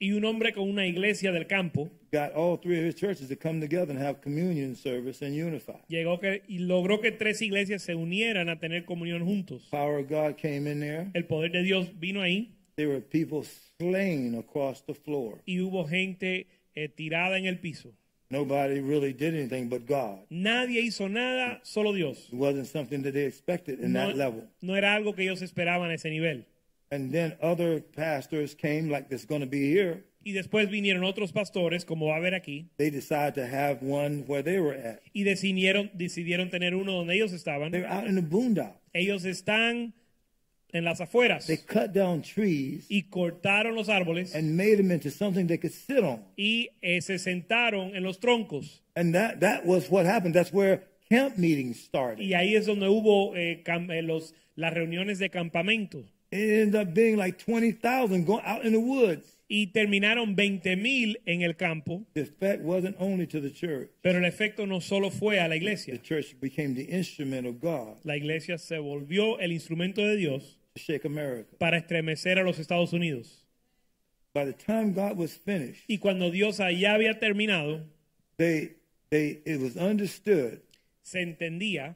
y un hombre con una iglesia del campo got all three of his churches to come together and have communion service and unify. llegó que, y logró que tres iglesias se unieran a tener comunión juntos. Power of God came in there. El poder de Dios vino ahí There were people slain across the floor. y hubo gente eh, tirada en el piso. Nobody really did anything but God. Nadie hizo nada, solo Dios. It wasn't something that they expected in that level. no era algo que ellos esperaban a ese nivel. And then other pastors came, like that's going to be here. Y después vinieron otros pastores, como va a haber aquí, They decided to have one where they were at. y decidieron, decidieron tener uno donde ellos estaban. They were out in the boondocks. Ellos están en las afueras They cut down trees y cortaron los árboles and made them into something they could sit on. y eh, se sentaron en los troncos. And that, that was what happened. That's where camp meetings started. Y ahí es donde hubo eh, cam- eh, los, las reuniones de campamento. It ended up being like 20,000 going out in the woods. Y terminaron 20 mil en el campo, The effect wasn't only to the church. pero el efecto no solo fue a la The iglesia. church became the instrument of God La iglesia se volvió el instrumento de Dios to shake America. para estremecer a los Estados Unidos. By the time God was finished, Y cuando Dios allá había terminado, they, they, it was understood se entendía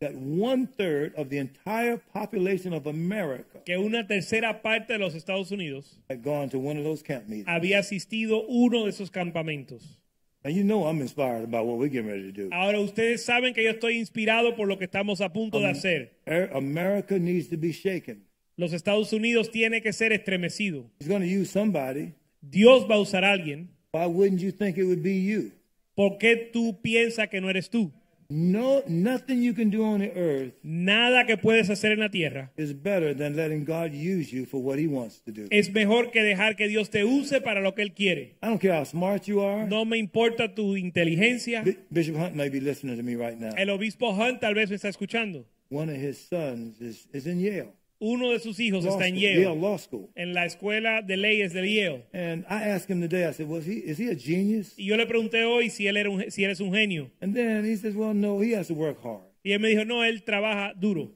that one third of the entire population of America que una tercera parte de los Estados Unidos had gone to one of those camp meetings. había asistido uno de esos campamentos. And you know I'm inspired about what we're getting ready to do. Ahora ustedes saben que yo estoy inspirado por lo que estamos a punto de hacer. Er- America needs to be shaken. Los Estados Unidos tiene que ser estremecido. He's going to use somebody. Dios va a usar a alguien. Why wouldn't you think it would be you? ¿Por qué tú piensas que no eres tú? No, nothing you can do on the earth Nada que puedes hacer en la tierra is better than letting God use you for what He wants to do. es mejor que dejar que Dios te use para lo que Él quiere. I don't care how smart you are. No me importa tu inteligencia. Bi- Bishop Hunt may be listening to me right now. El obispo Hunt tal vez me está escuchando. One of his sons is, is in Yale. Uno de sus hijos law está en school, Yale, Yale Law School. en la escuela de leyes de Yale. And I asked him today, I said, was he, is he a genius? Y yo le pregunté hoy si él, era un, si él es un genio. And then he says, well, no, he has to work hard. Y él me dijo, no, él trabaja duro.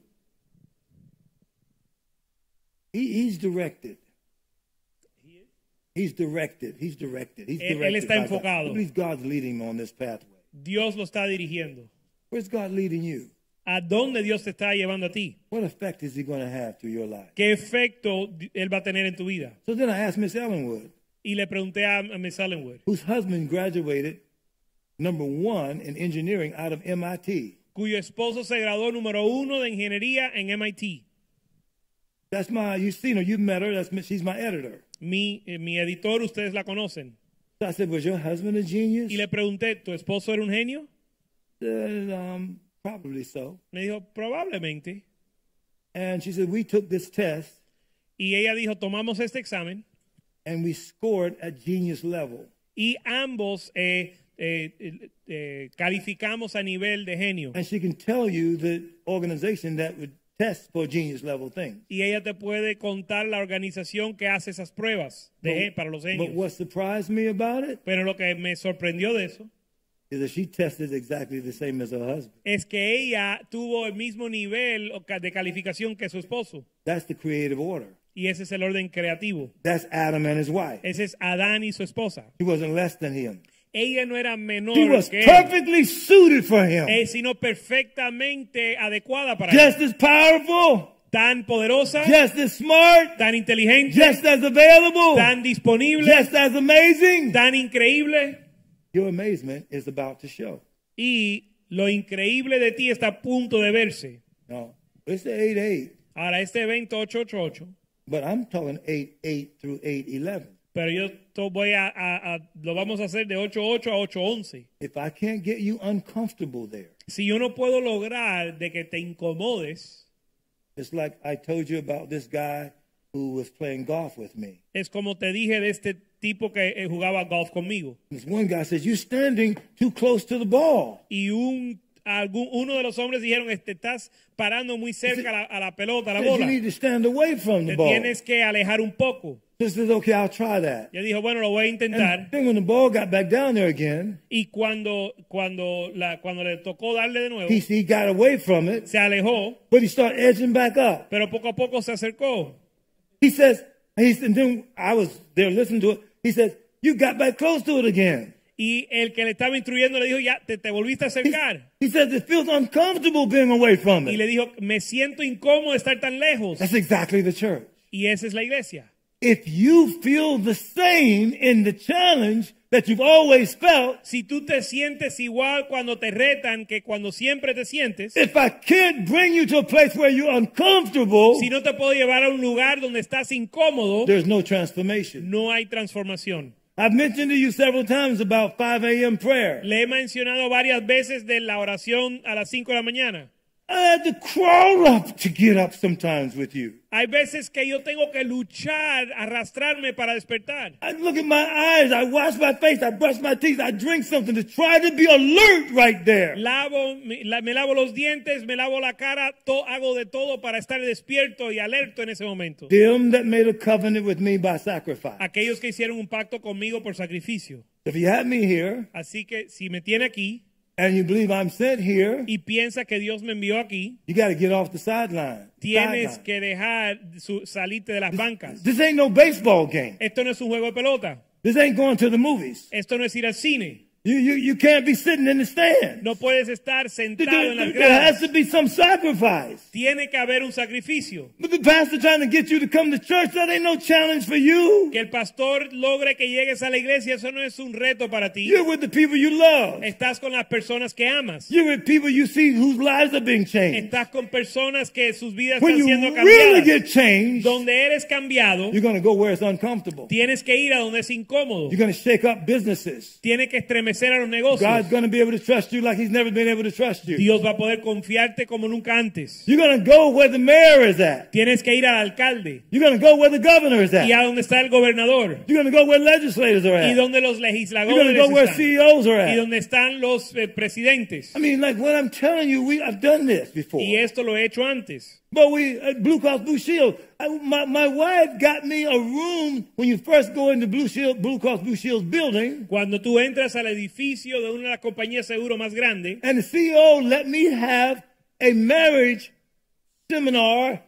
He, he's directed. He's directed. He's directed. He's Él- él directed. está God. enfocado. Believe God's leading on this pathway. Dios lo está dirigiendo. Where's God leading you? ¿A dónde Dios te está llevando a ti? What effect is he going to have through your life? ¿Qué efecto él va a tener en tu vida? So then I asked Miss Ellenwood, Y le pregunté a, a Miss Ellenwood, whose husband graduated number one in engineering out of MIT. cuyo esposo se graduó número uno de ingeniería en MIT. That's my, you've seen her, you've met her, that's, she's my editor. Mi, eh, mi editor, ustedes la conocen. So I said, was your husband a genius? Y le pregunté, ¿tu esposo era un genio? said, um, probably so. Me dijo, probablemente. And she said, we took this test Y ella dijo, tomamos este examen and we scored at genius level. y ambos eh, eh, eh, eh, calificamos a nivel de genio. And she can tell you the organization that would test for genius level things. Y ella te puede contar la organización que hace esas pruebas de, But- para los But what surprised me about it Pero lo que me sorprendió de eso es que ella tuvo el mismo nivel de calificación que su esposo. That's the creative order. Y ese es el orden creativo. That's Adam and his wife. Ese es Adán y su esposa. He wasn't less than him. Ella no era menor He was que él, perfectly suited for him. sino perfectamente adecuada para él. Just as powerful, Tan poderosa, just as smart, tan inteligente, just as available, tan disponible, just as amazing. tan increíble. Your amazement is about to show. Y lo increíble de ti está a punto de verse. No, it's the 8 8, Ahora, este evento 888, but I'm talking 8 8 through 8 11. pero yo voy a, a- a- lo vamos a hacer de 88 a 811. If I can't get you uncomfortable there, Si yo no puedo lograr de que te incomodes, it's like I told you about this guy who was playing golf with me. es como te dije de este tipo que eh, jugaba golf conmigo. This one guy says, You're standing too close to the ball. Y un, algún, uno de los hombres dijeron, este, estás parando muy cerca a la, a la pelota, a la bola. You need to stand away from the Te ball. tienes que alejar un poco. Says, Okay, I'll try that. Yo dijo, bueno, lo voy a And intentar. then when the ball got back down there again, Y cuando, cuando, la, cuando le tocó darle de nuevo, he, he got away from it, se alejó, but he started edging back up. pero poco a poco se acercó. He says, he's, and then I was there listening to it. He says, You got back close to it again. Y el que le estaba instruyendo le dijo, ya, te, te volviste a He, acercar. he says, It feels uncomfortable being away from it. Y le dijo, me siento incómodo de estar tan lejos. That's exactly the church. Y esa es la iglesia. If you feel the same in the challenge that you've always felt, Si tú te sientes igual cuando te retan que cuando siempre te sientes, if I can't bring you to a place where you're uncomfortable, si no te puedo llevar a un lugar donde estás incómodo, there's no transformation. no hay transformación. I've mentioned to you several times about 5 a.m. prayer. Le he mencionado varias veces de la oración a las 5 de la mañana. Uh, I had to crawl up to get up sometimes with you. Hay veces que yo tengo que luchar, arrastrarme para despertar. I look at my eyes, I wash my face, I brush my teeth, I drink something to try to be alert right there. Lavo, me, la- me lavo los dientes, me lavo la cara, to- hago de todo para estar despierto y alerto en ese momento. Them that made a covenant with me by sacrifice. Aquellos que hicieron un pacto conmigo por sacrificio. If you have me here Así que si me tiene aquí and you believe I'm sent here, y piensa que Dios me envió aquí, you got to get off the sideline. tienes Sideline. que dejar su, salirte de las bancas. This ain't no baseball game. Esto no es un juego de pelota. This ain't going to the movies. Esto no es ir al cine. You, you, you can't be sitting in the stand. No puedes estar There, sentado en las there- there has gradas. to be some sacrifice. Tiene que haber un sacrificio. But the pastor trying to get you to come to church, that ain't no challenge for you. Que el pastor logre que llegues a la iglesia, eso no es un reto para ti. You're with the people you love. Estás con las personas que amas. You're with people you see whose lives are being changed. Estás con personas que sus vidas When están you siendo really cambiadas. get changed, Donde eres cambiado, you're going to go where it's uncomfortable. tienes que ir a donde es incómodo. You're going to shake up businesses. Tiene que estremecer estremecer a los negocios. God's going to be able to trust you like He's never been able to trust you. Dios va a poder confiarte como nunca antes. You're going to go where the mayor is at. Tienes que ir al alcalde You're going to go where the governor is at. y a donde está el gobernador You're going to go where legislators are at. y donde los legisladores You're going to go where CEOs are at. y donde están los eh, presidentes. I mean, like what I'm telling you, we I've done this before. Y esto lo he hecho antes. But we at Blue Cross Blue Shield. I, my my wife got me a room when you first go into Blue Shield Blue Cross Blue Shield's building, Cuando tú entras al edificio de una de las compañías seguro más grande, and the CEO let me have a marriage seminar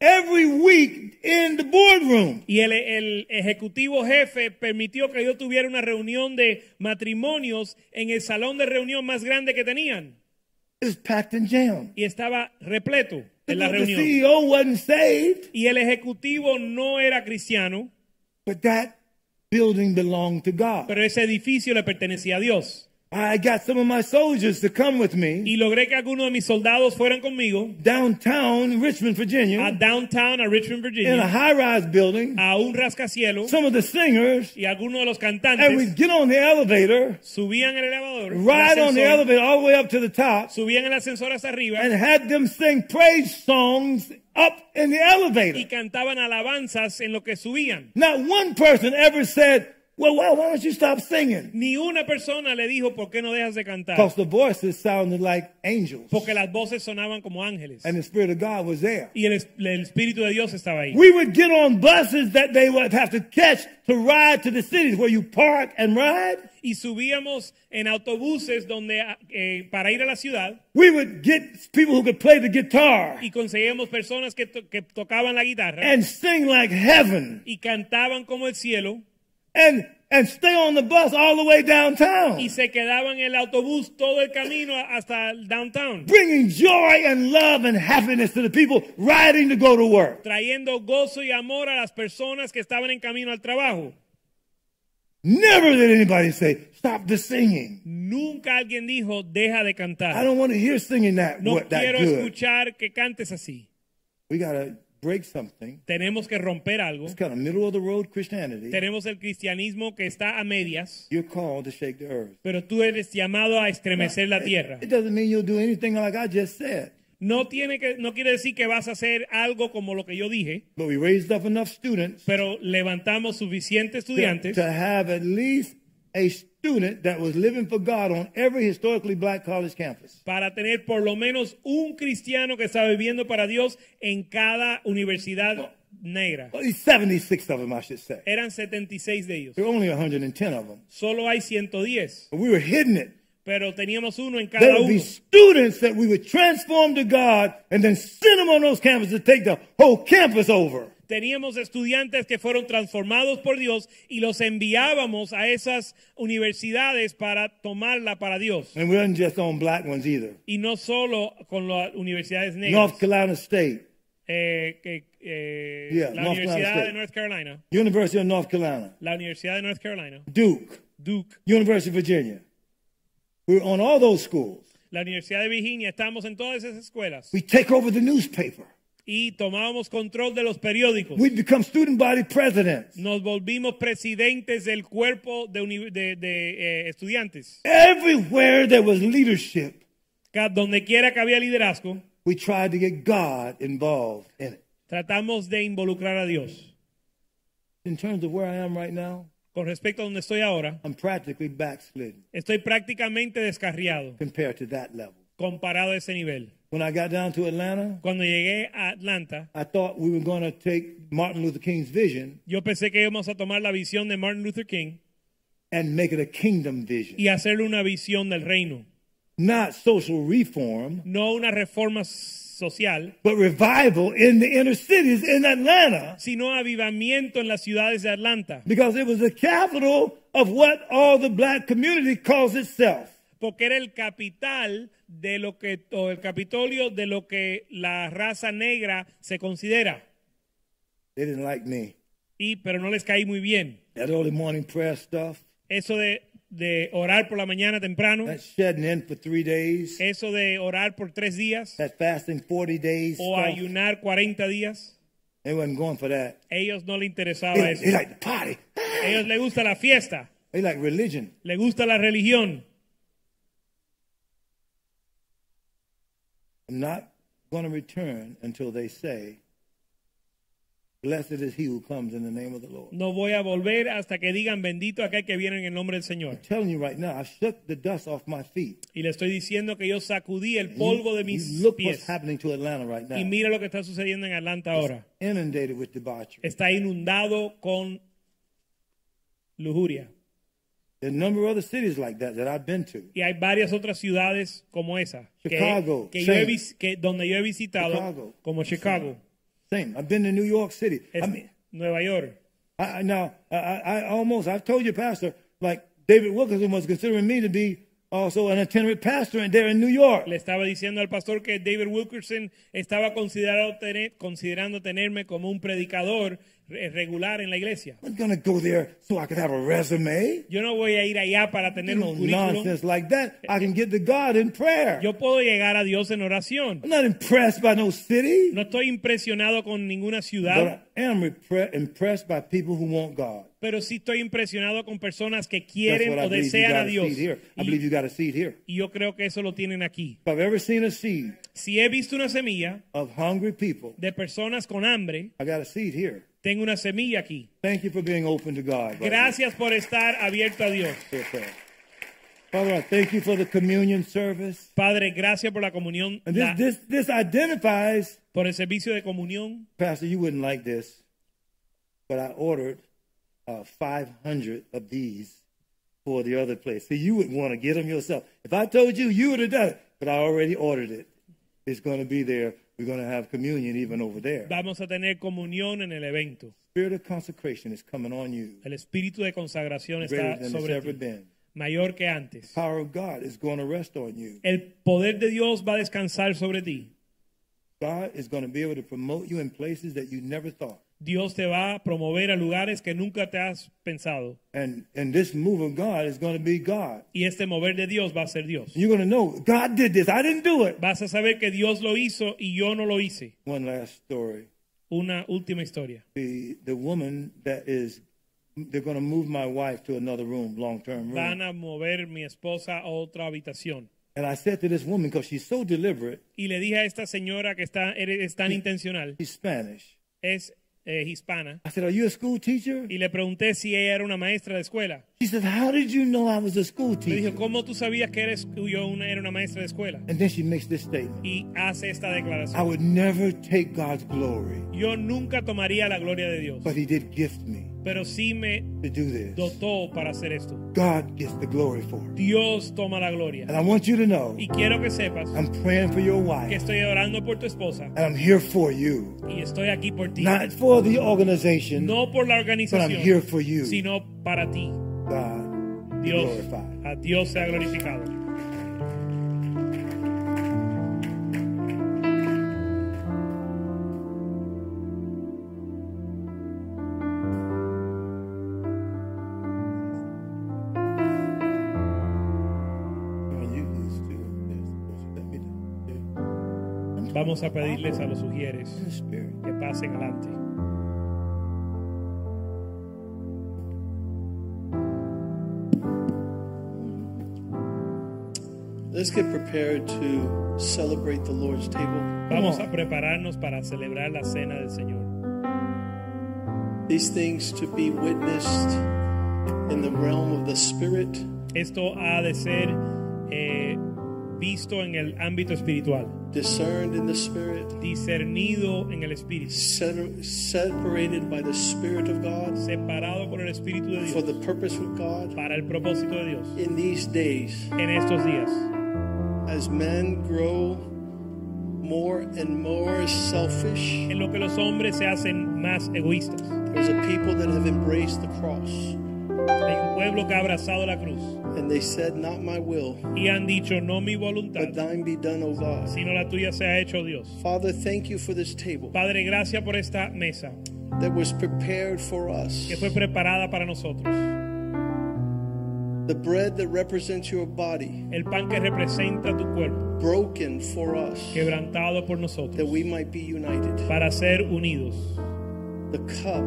every week in the boardroom. y el, el ejecutivo jefe permitió que yo tuviera una reunión de matrimonios en el salón de reunión más grande que tenían. It was packed and jammed. Y estaba repleto en la the reunión. CEO wasn't saved, Y el ejecutivo no era cristiano, but that building belonged to God. pero ese edificio le pertenecía a Dios. I got some of my soldiers to come with me Y logré que algunos de mis soldados fueran conmigo downtown Richmond, a Virginia, downtown, a Richmond, Virginia. in a high-rise building. a un rascacielos Some of the singers, y algunos de los and we cantantes get on the elevator, subían el elevador, el ride on the elevator all the way up to the top, subían el ascensor hasta arriba and had them sing praise songs up in the elevator. y cantaban alabanzas en lo que subían. Not one person ever said, "Well, why, why don't you stop singing?" Ni una persona le dijo, ¿por qué no dejas de cantar? Because the voices sounded like angels, Porque las voces sonaban como ángeles. and the Spirit of God was there. Y el, el Espíritu de Dios estaba ahí. We would get on buses that they would have to catch to ride to the cities where you park and ride. Y subíamos en autobuses donde, eh, para ir a la ciudad We would get people who could play the guitar y conseguíamos personas que, to- que tocaban la guitarra and sing like heaven y cantaban como el cielo and and stay on the bus all the way downtown, y se quedaban en el autobús todo el camino hasta downtown, bringing joy and love and happiness to the people riding to go to work. trayendo gozo y amor a las personas que estaban en camino al trabajo. Never did anybody say, "Stop the singing." Nunca alguien dijo, deja de cantar. I don't want to hear singing that No what, that quiero good. escuchar que cantes así. We gotta break something. Tenemos que romper algo. It's kind of middle of the road Christianity. Tenemos el cristianismo que está a medias, You're called to shake the earth. pero tú eres llamado a estremecer la tierra. It doesn't mean you'll do anything like I just said. No, tiene que, no quiere decir que vas a hacer algo como lo que yo dije, But we raised up enough students pero levantamos suficientes to, estudiantes to have at least a student that was living for God on every historically black college campus. para tener por lo menos un cristiano que está viviendo para Dios en cada universidad oh. negra. At least 76 of them, I should say. Eran 76 de ellos. There were only 110 of them. Solo hay 110, But we were hitting it. pero teníamos uno en There cada would be uno. students that we would transform to God and then send them on those campuses to take the whole campus over. Teníamos estudiantes que fueron transformados por Dios y los enviábamos a esas universidades para tomarla para Dios. And we wasn't just on black ones either. Y no solo con las universidades negras. North Carolina State, Eh, eh, Yeah, la North Universidad Carolina de. North Carolina, University of North Carolina, la Universidad de North Carolina, Duke, Duke, University of Virginia. We were on all those schools. la Universidad de Virginia, estamos en todas esas escuelas We take over the newspaper. Y tomábamos control de los periódicos. We become student body presidents. Nos volvimos presidentes del cuerpo de, de- de, eh, estudiantes. Everywhere there was leadership, Donde quiera que había liderazgo, we tried to get God involved in it. tratamos de involucrar a Dios. In terms of where I am right now, Con respecto a donde estoy ahora, I'm practically backslidden estoy prácticamente descarriado compared to that level. Comparado a ese nivel. When I got down to Atlanta, Cuando llegué a Atlanta, I thought we were going to take Martin Luther King's vision yo pensé que íbamos a tomar la visión de Martin Luther King and make it a kingdom vision, y hacerle una visión del reino. not social reform, No una reforma social, but revival in the inner cities in Atlanta sino avivamiento en las ciudades de Atlanta. because it was the capital of what all the black community calls itself. Porque era el capital de lo que, o el capitolio de lo que la raza negra se considera. They didn't like me. Y, pero no les caí muy bien. That early morning prayer stuff, Eso de, de orar por la mañana temprano, that shedding in for three days, eso de orar por tres días that fasting 40 days o stuff, ayunar 40 días, they wasn't going for that. ellos no les interesaba They, eso. they like to party. Ellos les gusta la fiesta. They like religion. Le gusta la religión. I'm not going to return until they say, Blessed is he who comes in the name of the Lord. No voy a volver hasta que digan bendito aquel que viene en el nombre del Señor. I'm telling you right now, I shook the dust off my feet. Y le estoy diciendo que yo sacudí el polvo de you mis look pies. what's happening to Atlanta right now. Y mira lo que está sucediendo en Atlanta ahora. Inundated with debauchery. Está inundado con lujuria. Y hay varias otras ciudades como esa. que- Chicago, que yo he que donde yo he visitado, Chicago. como Chicago, Same. I've been to New York City. es I mean, Nueva York. I, now I, I almost I've told you, Pastor, like David Wilkerson was considering me to be also an itinerant pastor there in New York. Le estaba diciendo al pastor que David Wilkerson estaba considerado tener- considerando tenerme como un predicador re- regular en la iglesia. I'm gonna go there so I could have a resume. Yo no voy a ir allá para tener No un currículum. nonsense like that. I can get to God in prayer. Yo puedo llegar a Dios en oración. I'm not impressed by no city, No estoy impresionado con ninguna but ciudad, I am impressed by people who want God. pero sí estoy impresionado con personas que quieren I o believe you desean got a Dios. seed here. I Y, believe you got a seed here. y yo creo que eso lo tienen aquí. If I've ever seen a seed Si he visto una semilla of hungry people, de personas con hambre, I got a seed here. Tengo una semilla aquí. Thank you for being open to God. brother. Gracias por estar abierto a Dios. Yes, sir. Father, I thank you for the communion service. Padre, gracias por la comunión, And la- this, this, this identifies, por el servicio de comunión. Pastor, you wouldn't like this, but I ordered uh, 500 of these for the other place. See, you would want to get them yourself. If I told you, you would have done it, but I already ordered it. It's going to be there. We're going to have communion even over there. Vamos a tener comunión en el evento. Spirit of consecration is coming on you, El espíritu de consagración greater está than it's sobre ever ti, been. mayor que antes. Power of God is going to rest on you. El poder de Dios va a descansar sobre ti. God is going to be able to promote you in places that you never thought. Dios te va a promover a lugares que nunca te has pensado. And and this move of God is going to be God. Y este mover de Dios va a ser Dios. You're going to know God did this. I didn't do it. Vas a saber que Dios lo hizo y yo no lo hice. One last story. Una última historia. The the woman that is they're going to move my wife to another room, long term Van room. a mover mi esposa a otra habitación. And I said to this woman because she's so deliberate, Y le dije a esta señora que está, es tan intencional, she's Spanish. es eh, hispana, I said, "Are you a school teacher?" y le pregunté si ella era una maestra de escuela. She said, "How did you know I was a school Le teacher?" dije, ¿cómo tú sabías que eres, yo una, era una maestra de escuela? And then she makes this statement: Y hace esta declaración. "I would never take God's glory, Yo nunca tomaría la gloria de Dios, but He did gift me pero sí me to do this. dotó para hacer esto. God gets the glory for it. Dios toma la gloria. And I want you to know, Y quiero que sepas I'm praying for your que wife, estoy orando por tu esposa and I'm here for you, y estoy aquí por ti. not for the organization, No por la but I'm here for you. sino para ti. God, Dios, a Dios sea glorificado. Vamos a pedirles a los sugieres que pasen adelante. Let's get prepared to celebrate the Lord's table. Vamos a prepararnos para celebrar la cena del Señor. These things to be witnessed in the realm of the Spirit Esto ha de ser eh, visto en el ámbito espiritual, discerned in the Spirit, discernido en el espíritu, separated by the Spirit of God. Separado por el espíritu de for the purpose of God. Para el propósito de Dios. in these days. En estos días, as men grow more and more selfish. en lo que los hombres se hacen más egoístas. There's a people that have embraced the cross Hay un pueblo que ha abrazado la cruz and they said, Not my will, y han dicho, no mi but thine be done, O God. sino la tuya se ha hecho Dios. Father, thank you for this table Padre, gracias por esta mesa that was prepared for us. que fue preparada para nosotros. The bread that represents your body, El pan que representa tu cuerpo, broken for us, quebrantado por that nosotros, we might be united. para ser unidos. The cup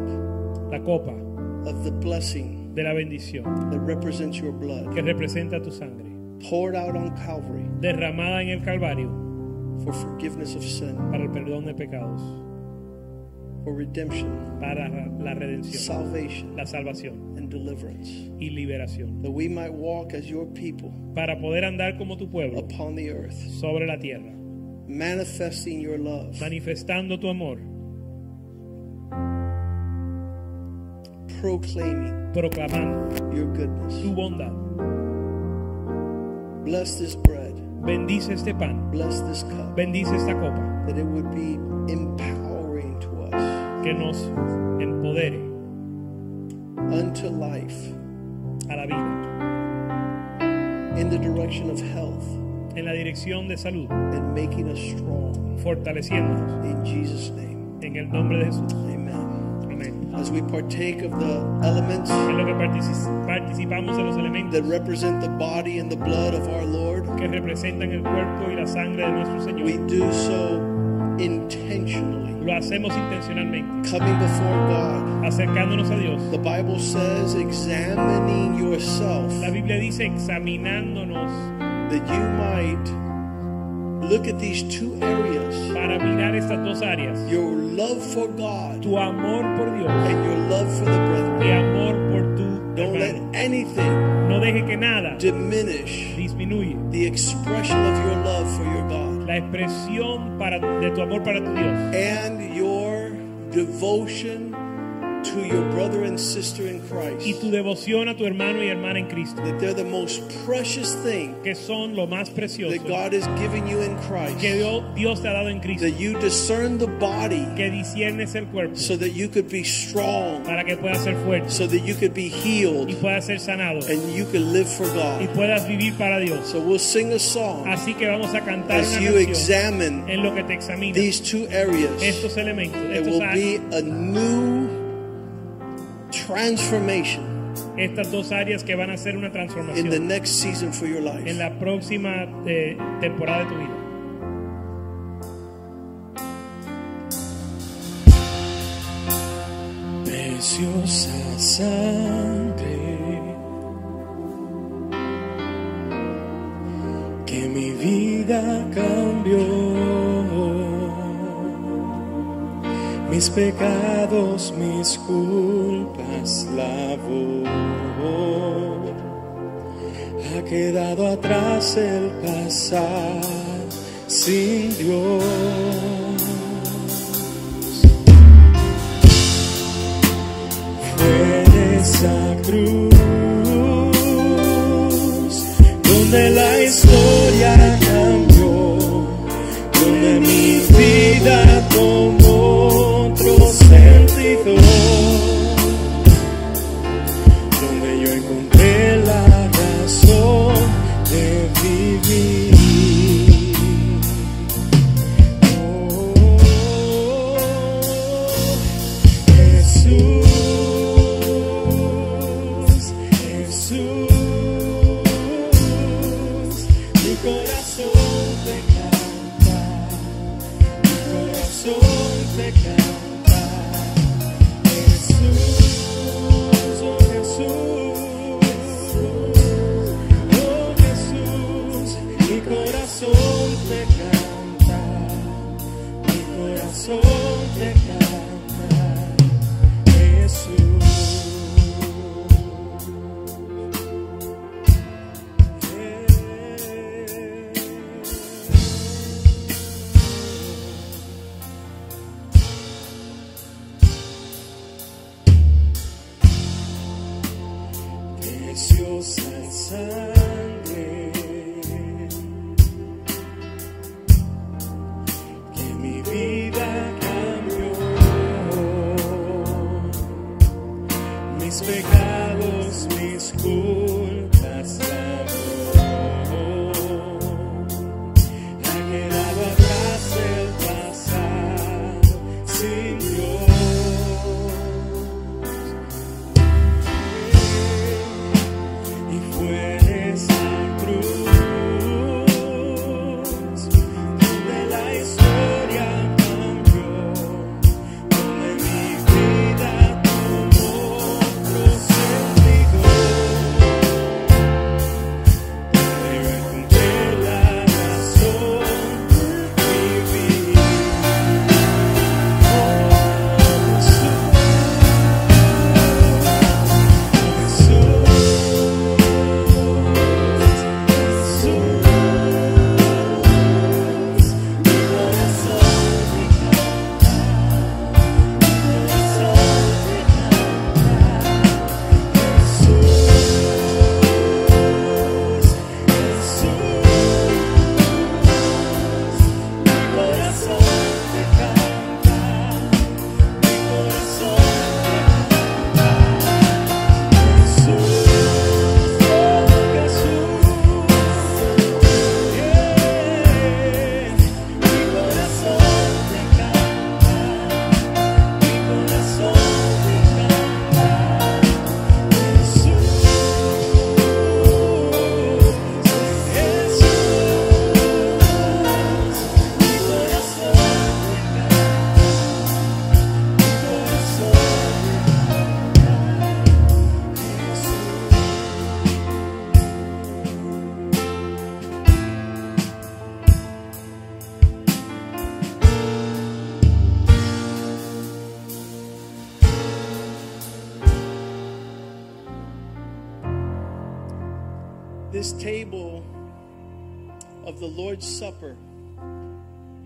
La copa of the blessing de la bendición that represents your blood, que representa tu sangre, poured out on Calvary derramada en el Calvario for forgiveness of sin, para el perdón de pecados, for redemption, para la redención, salvation, la salvación and deliverance, y liberación, that we might walk as your people para poder andar como tu pueblo upon the earth, sobre la tierra, manifesting your love, manifestando tu amor, proclaiming proclamando your goodness. tu bondad. Bless this bread, Bendice este pan, bless this cup, bendice esta copa, that it would be empowering to us. Que nos empodere unto life. a la vida. In the direction of health. En la dirección de salud, and making us strong. fortaleciéndonos. In Jesus' name, en el nombre de Jesús. amen. As we partake of the elements En lo que participamos de los elementos that represent the body and the blood of our Lord, que representan el cuerpo y la sangre de nuestro we do so intentionally, lo hacemos intencionalmente, coming before God. acercándonos a Dios. The Bible says, examining yourself La Biblia dice examinándonos that you might look at these two areas. Para mirar estas dos áreas, your love for God tu amor por Dios. and your love for the brethren. y amor por tu Don't let anything No deje que nada diminish disminuye the expression of your love for your God la expresión para, de tu amor para tu Dios. and your devotion to your brother and sister in Christ, y tu devoción a tu hermano y hermana en Cristo, That they're the most precious thing que son lo más precioso that God has given you in Christ. que Dios, te ha dado en Cristo, That you discern the body que disiernes el cuerpo so that you could be strong, para que puedas ser fuerte so that you could be healed, y puedas ser sanado and you could live for God, y puedas vivir para Dios. So we'll sing a song Así que vamos a cantar as una you examine en lo que te examina these two areas. estos elementos, It estos will áreas, be a new transformation estas dos áreas que van a ser una in the transformación next season for your en life. la próxima eh, temporada de tu vida. Preciosa sangre que mi vida cambió. Mis pecados, mis culpas lavó. Ha quedado atrás el pasar sin Dios. Fue en esa cruz donde la 地走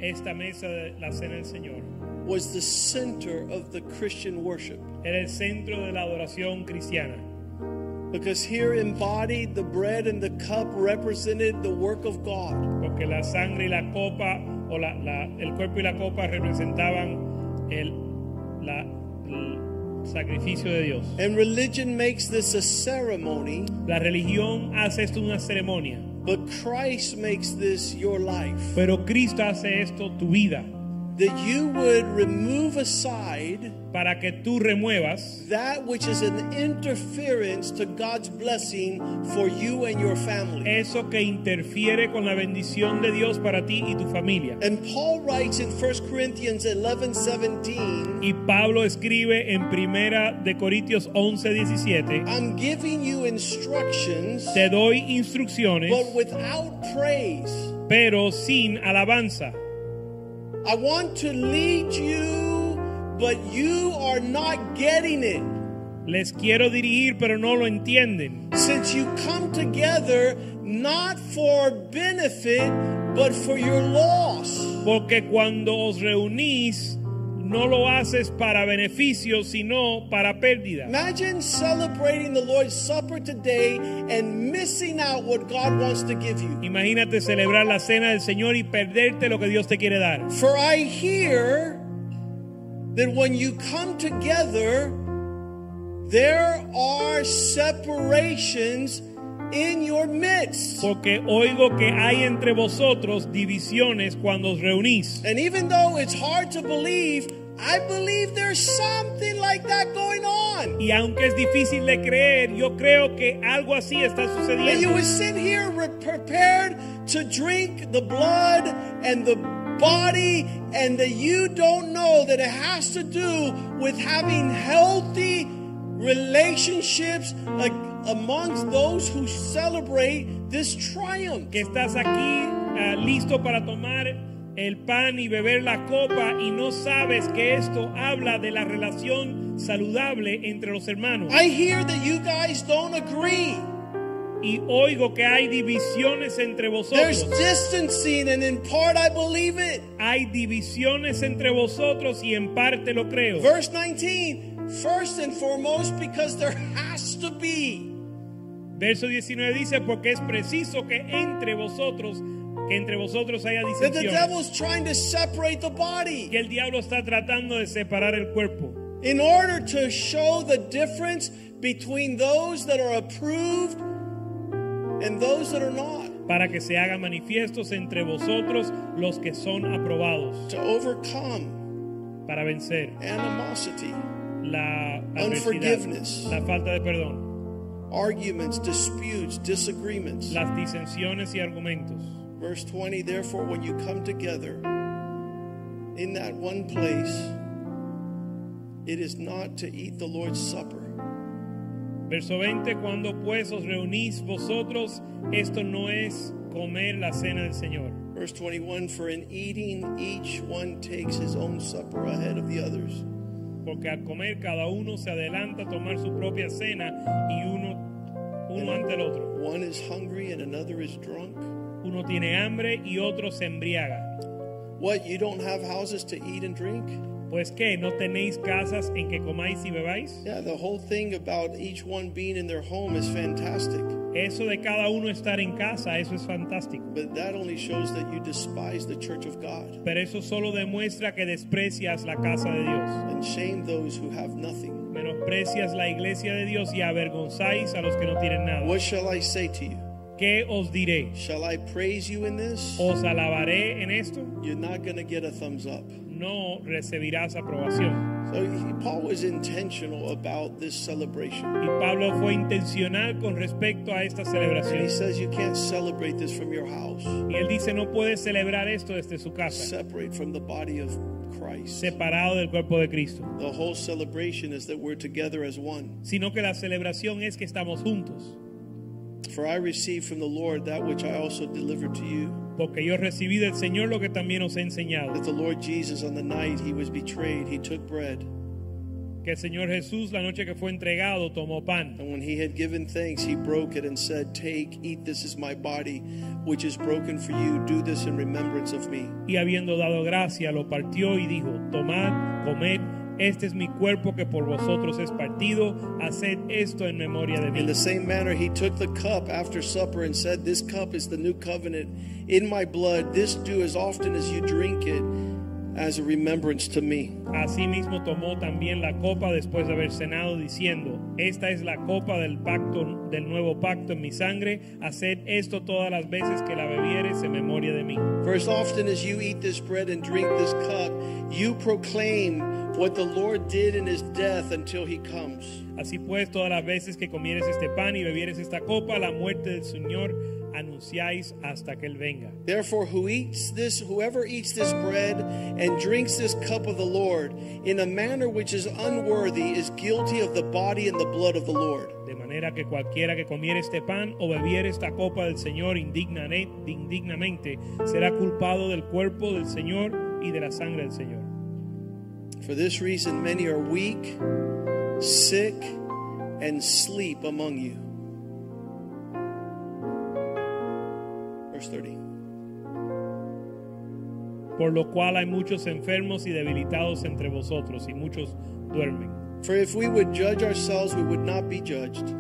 Esta mesa de la cena del Señor was the center of the Christian worship. era el centro de la adoración cristiana. Because here embodied the bread and the cup represented the work of God. Porque la sangre y la copa, o la, la- el cuerpo y la copa representaban el, la- el sacrificio de Dios. And religion makes this a ceremony, La religión hace esto una ceremonia, but Christ makes this your life. pero Cristo hace esto tu vida That you would remove aside para que tú remuevas that which is an interference to God's blessing for you and your family. eso que interfiere con la bendición de Dios para ti y tu familia. And Paul writes in 1 Corinthians 11 17, Y Pablo escribe en primera de Corintios 11, 17, I'm giving you instructions, te doy instrucciones, but without praise. pero sin alabanza. I want to lead you, but you are not getting it. Les quiero dirigir, pero no lo entienden. Since you come together not for benefit, but for your loss. Porque cuando os reunís, no lo haces para beneficio, sino para pérdida. Imagine celebrating the Lord's Supper today and missing out what God wants to give you. Imagínate celebrar la cena del Señor y perderte lo que Dios te quiere dar. For I hear that when you come together, there are separations in your midst. Porque oigo que hay entre vosotros divisiones cuando os reunís. And even though it's hard to believe, I believe there's something like that going on. Y aunque es difícil de creer, yo creo que algo así está And you sucediendo. would sit here prepared to drink the blood and the body, and that you don't know that it has to do with having healthy relationships like, amongst those who celebrate this triumph. Que estás aquí ah, listo para tomar el pan y beber la copa y no sabes que esto habla de la relación saludable entre los hermanos. I hear that you guys don't agree. Y oigo que hay divisiones entre There's vosotros. distancing, and in part I believe it. Hay divisiones entre vosotros y en parte lo creo. Verse 19, first and foremost, because there has to be. Verso 19 dice, porque es preciso que entre vosotros, que entre vosotros haya That the disensiones. devil's trying to separate the body Que el diablo está tratando de separar el cuerpo. in order to show the difference between those that are approved and those that are not. Para que se hagan manifiestos entre vosotros los que son aprobados. To overcome Para vencer animosity, la adversidad, Unforgiveness. la falta de perdón, arguments, disputes, disagreements. las disensiones y argumentos. Verse 20, therefore, when you come together in that one place, it is not to eat the Lord's Supper. Verso 20, cuando pues os reunís vosotros, esto no es comer la cena del Señor. Verse 21, for in eating, each one takes his own supper ahead of the others. Porque al comer cada uno se adelanta a tomar su propia cena y uno, uno ante el otro. One is hungry and another is drunk. Uno tiene hambre y otro se embriaga. What, you don't have houses to eat and drink? Pues que no tenéis casas en que comáis y bebáis. Yeah, the whole thing about each one being in their home is fantastic. Eso de cada uno estar en casa, eso es fantástico. But that only shows that you despise the church of God Pero eso solo demuestra que desprecias la casa de Dios. and shame those who have nothing. Menosprecias la iglesia de Dios y avergonzáis a los que no tienen nada. What shall I say to you? ¿Qué os diré? Shall I praise you in this? ¿Os alabaré en esto? You're not going to get a thumbs up. No recibirás aprobación. So he, Paul was intentional about this celebration. Y Pablo fue intencional con respecto a esta And he celebración. says you can't celebrate this from your house. Y él dice, no puedes celebrar esto desde su casa, Separate from the body of Christ. separado del cuerpo de Cristo. The whole celebration is that we're together as one. Sino que la celebración es que estamos juntos. For I received from the Lord that which I also delivered to you. Porque yo recibí del Señor lo que también os he enseñado. That the Lord Jesus, on the night he was betrayed, he took bread. que el Señor Jesús la noche que fue entregado tomó pan And when he had given thanks, he broke it and said, Take, eat, this is my body, which is broken for you. Do this in remembrance of me. y habiendo dado gracia lo partió y dijo, tomad, comed, este es mi cuerpo que por vosotros es partido, haced esto en memoria de mí. In the same manner, he took the cup after supper and said, This cup is the new covenant in my blood. This do as often as you drink it as a remembrance to me. Asimismo tomó también la copa después de haber cenado diciendo, esta es la copa del pacto del nuevo pacto en mi sangre, haced esto todas las veces que la bebieres en memoria de mí. For as often as you eat this bread and drink this cup, you proclaim what the Lord did in his death until he comes. Así pues, todas las veces que comieres este pan y bebieres esta copa, la muerte del Señor anunciáis hasta que él venga. Therefore, who eats this, whoever eats this bread and drinks this cup of the Lord in a manner which is unworthy is guilty of the body and the blood of the Lord. De manera que cualquiera que comiere este pan o bebiere esta copa del Señor indignamente será culpado del cuerpo del Señor y de la sangre del Señor. For this reason, many are weak, sick, and sleep among you. Verse 30. Por lo cual hay muchos enfermos y debilitados entre vosotros y muchos duermen. For if we would judge ourselves, we would not be judged.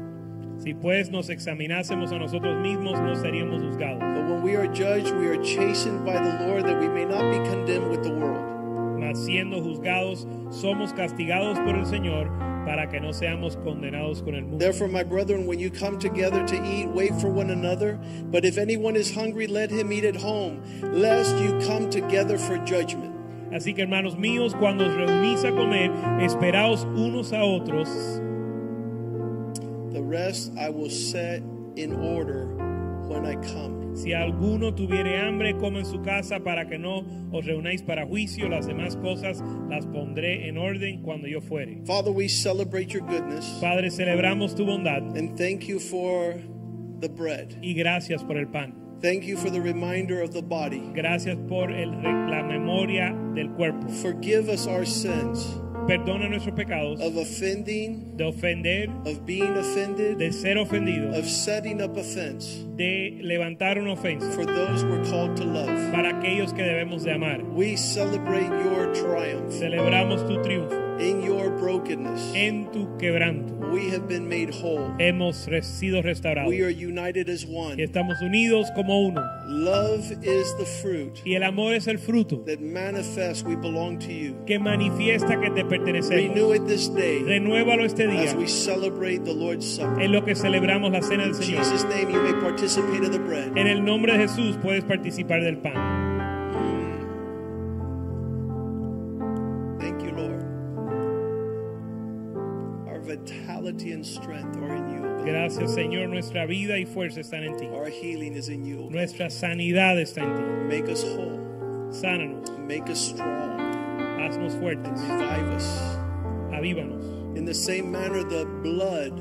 Si pues nos examinásemos a nosotros mismos, no seríamos juzgados. But when we are judged, we are chastened by the Lord that we may not be condemned with the world. Mas siendo juzgados, somos castigados por el Señor para que no seamos condenados con el mundo. Therefore, my brethren, when you come together to eat, wait for one another. But if anyone is hungry, let him eat at home, lest you come together for judgment. Así que hermanos míos, cuando os reunís a comer, esperaos unos a otros. The rest I will set in order when I come. Si alguno tuviere hambre, coma en su casa para que no os reunáis para juicio. Las demás cosas las pondré en orden cuando yo fuere. Father, we celebrate your goodness Padre, celebramos tu bondad and thank you for the bread. y gracias por el pan. Thank you for the reminder of the body. Gracias por el- la memoria del cuerpo. Forgive us our sins Perdona nuestros pecados. Of offending, de ofender, of being offended, de ser ofendidos, of setting up offense. De levantar una ofensa. For those we're called to love. para aquellos que debemos de amar. We celebrate your triumph. Celebramos tu triunfo in your brokenness. en tu quebranto. We have been made whole. Hemos sido restaurados We are united as y one. estamos unidos como uno. Love is the fruit Y el amor es el fruto that manifests we belong to you. que manifiesta que te Renew pertenecemos. it this day Renuévalo este día as we celebrate the Lord's Supper. en lo que celebramos la cena del In Señor. Jesus' name, you may participate of the bread. En el nombre de Jesús puedes participar del pan. Gracias Señor, nuestra vida y fuerza están en ti. Our healing is in you. Nuestra sanidad está en ti. Make us whole. Sánanos, Make us strong. haznos fuertes, Revive us. avívanos. In the same manner, the blood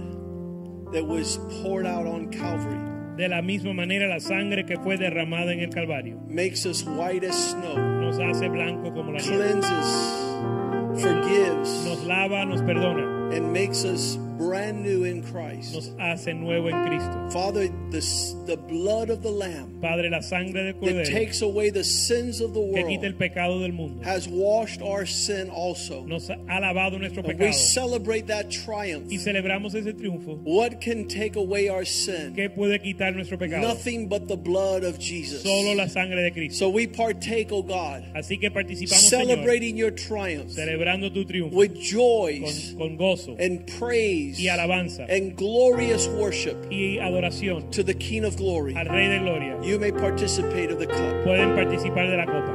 that was poured out on Calvary De la misma manera la sangre que fue derramada en el Calvario makes us white as snow, nos hace blanco como la nieve. cleanses, forgives, Nos lava, nos perdona, and makes us brand new in Christ. nos hace nuevo en Cristo. Father, the, the blood of the Lamb Padre, la sangre del Cordero, that takes away the sins of the world que quita el pecado del mundo has washed our sin also. nos ha lavado nuestro And we celebrate that triumph. y celebramos ese triunfo. What can take away our sin? ¿Qué puede quitar nuestro pecado? Nothing but the blood of Jesus. Solo la sangre de Cristo. So we partake, oh God, Así que participamos, Señor, celebrating your triumph celebrando tu triunfo with con, joys con gozo and praise y alabanza and glorious worship y adoración to the King of glory. al Rey de Gloria. You may participate of the cup. Pueden participar de la copa.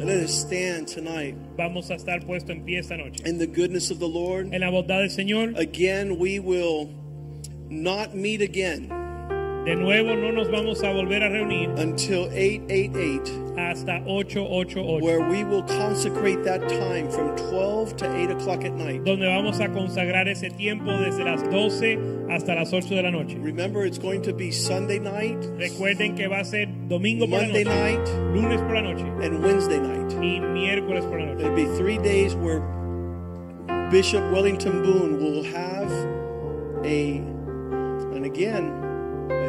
And let us stand tonight Vamos a estar puesto en pie esta noche. in the goodness of the Lord. En la bondad del Señor, Again, we will not meet again de nuevo no nos vamos a volver a reunir until 888, hasta 888, where we will consecrate that time from 12 to 8 o'clock at night. donde vamos a consagrar ese tiempo desde las 12 hasta las 8 de la noche. Remember, it's going to be Sunday night, Recuerden que va a ser domingo por la Monday noche, night, lunes por la noche and Wednesday night. y miércoles por la noche. It'll be three days where Bishop Wellington Boone will have a, and again,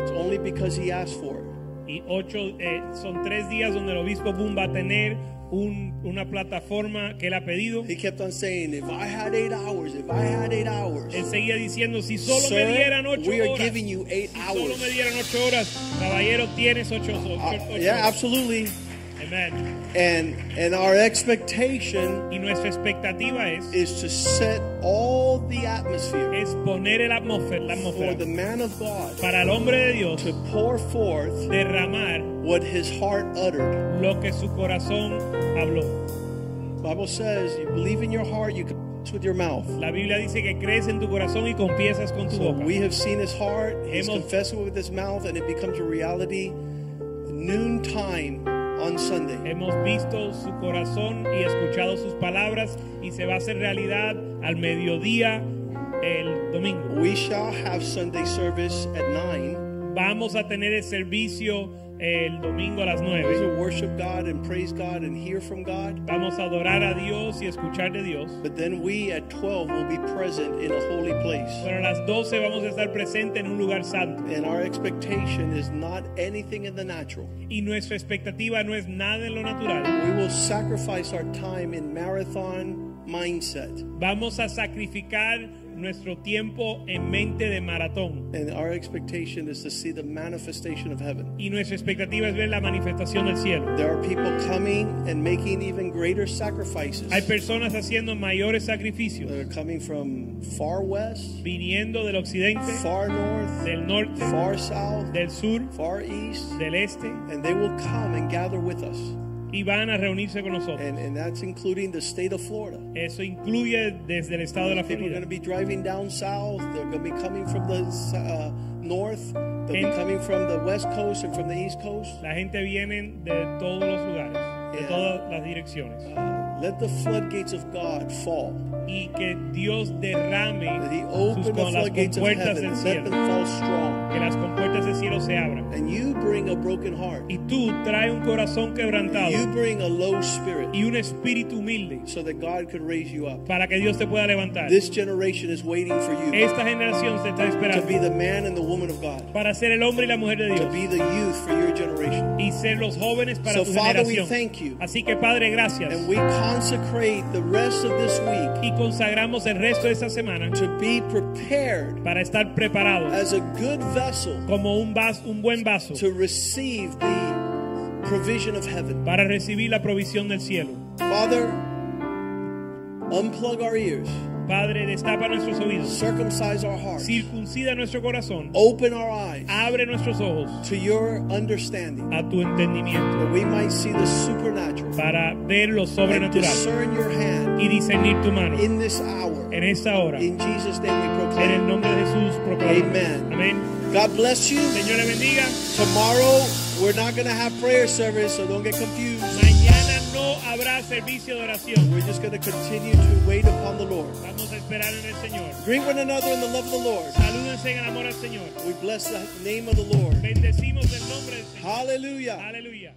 it's only because he asked for it. Y ocho, eh, son tres días donde el obispo Boone va a tener un- una plataforma que él ha pedido. He kept on saying, if I had eight hours, if I had eight hours, Él seguía diciendo, si solo Sir, me dieran ocho we are horas, giving you eight si solo hours. me dieran ocho horas, caballero, tienes ocho, ocho, Uh, ocho yeah, absolutely. Amen. And and our expectation Y nuestra expectativa es, is to set all the atmosphere es poner el atmósfera, la for the man of God para el hombre de Dios to pour forth derramar what his heart uttered. lo que su corazón habló. Bible says, you believe in your heart, you confess with your mouth. La Biblia dice que crees en tu corazón y confiesas con tu So boca. we have seen his heart, he's Hemos- confessing with his mouth, and it becomes a reality noon noontime on Sunday. Hemos visto su corazón y escuchado sus palabras y se va a hacer realidad al mediodía el domingo. We shall have Sunday service at 9. Vamos a tener el servicio el domingo a las We 9. will worship God and praise God and hear from God. Vamos a adorar a Dios y escuchar de Dios. But then we at 12 will be present in a holy place. Pero a las 12 vamos a estar presentes en un lugar santo. And our expectation is not anything in the natural. Y nuestra expectativa no es nada en lo natural. We will sacrifice our time in marathon mindset. Vamos a sacrificar nuestro tiempo en mente de maratón. And our expectation is to see the manifestation of heaven. Y nuestra expectativa es ver la manifestación del cielo. There are people coming and making even greater sacrifices. Hay personas haciendo mayores sacrificios, that are coming from far west, viniendo del occidente, far north, del norte, far south, del sur, far east, del este, and they will come and gather with us. Y van a reunirse con nosotros. And, and that's including the state of Florida. Eso incluye desde el estado de la People are going to be driving down south. They're going to be coming from the uh, north. They'll be coming from the west coast and from the east coast. La gente viene de todos los lugares, de todas las direcciones. Uh, let the floodgates of God fall. Y que Dios derrame That He sus, the con las of compuertas del and cielo. Que las compuertas del cielo se abran. And you bring a broken heart. Y tú trae un corazón quebrantado You bring a low spirit y un espíritu humilde so that God could raise you up. para que Dios te pueda levantar. This generation is waiting for you Esta generación está to be the man and the woman of God, para ser el hombre y la mujer de to be the youth for your generation. y ser los jóvenes para So, tu Father, we thank you. Así que Padre, gracias. And we consecrate the rest of this week Y consagramos el resto de esta semana to be prepared para estar preparados as a good vessel como un, vas- un buen vaso to receive the provision of heaven. para recibir la provisión del cielo. Father, unplug our ears, Padre, destapa nuestros oídos, circumcise our hearts, circuncida nuestro corazón, open our eyes abre nuestros ojos to your understanding, a tu entendimiento that we might see the supernatural para ver lo sobrenatural discern your hand y discernir tu mano in this hour. en esta hora. In Jesus' name we En el nombre de Jesús proclamamos. Amen. Amén. God bless you. Señor le bendiga. Tomorrow we're not going to have prayer service, so don't get confused. Habrá servicio de oración. We're just going to continue to wait upon the Lord. Vamos a esperar en el Señor. Greet one another in the love of the Lord. Salúdense en el amor al Señor. We bless the name of the Lord. Bendecimos el nombre del Señor. Hallelujah. Aleluya.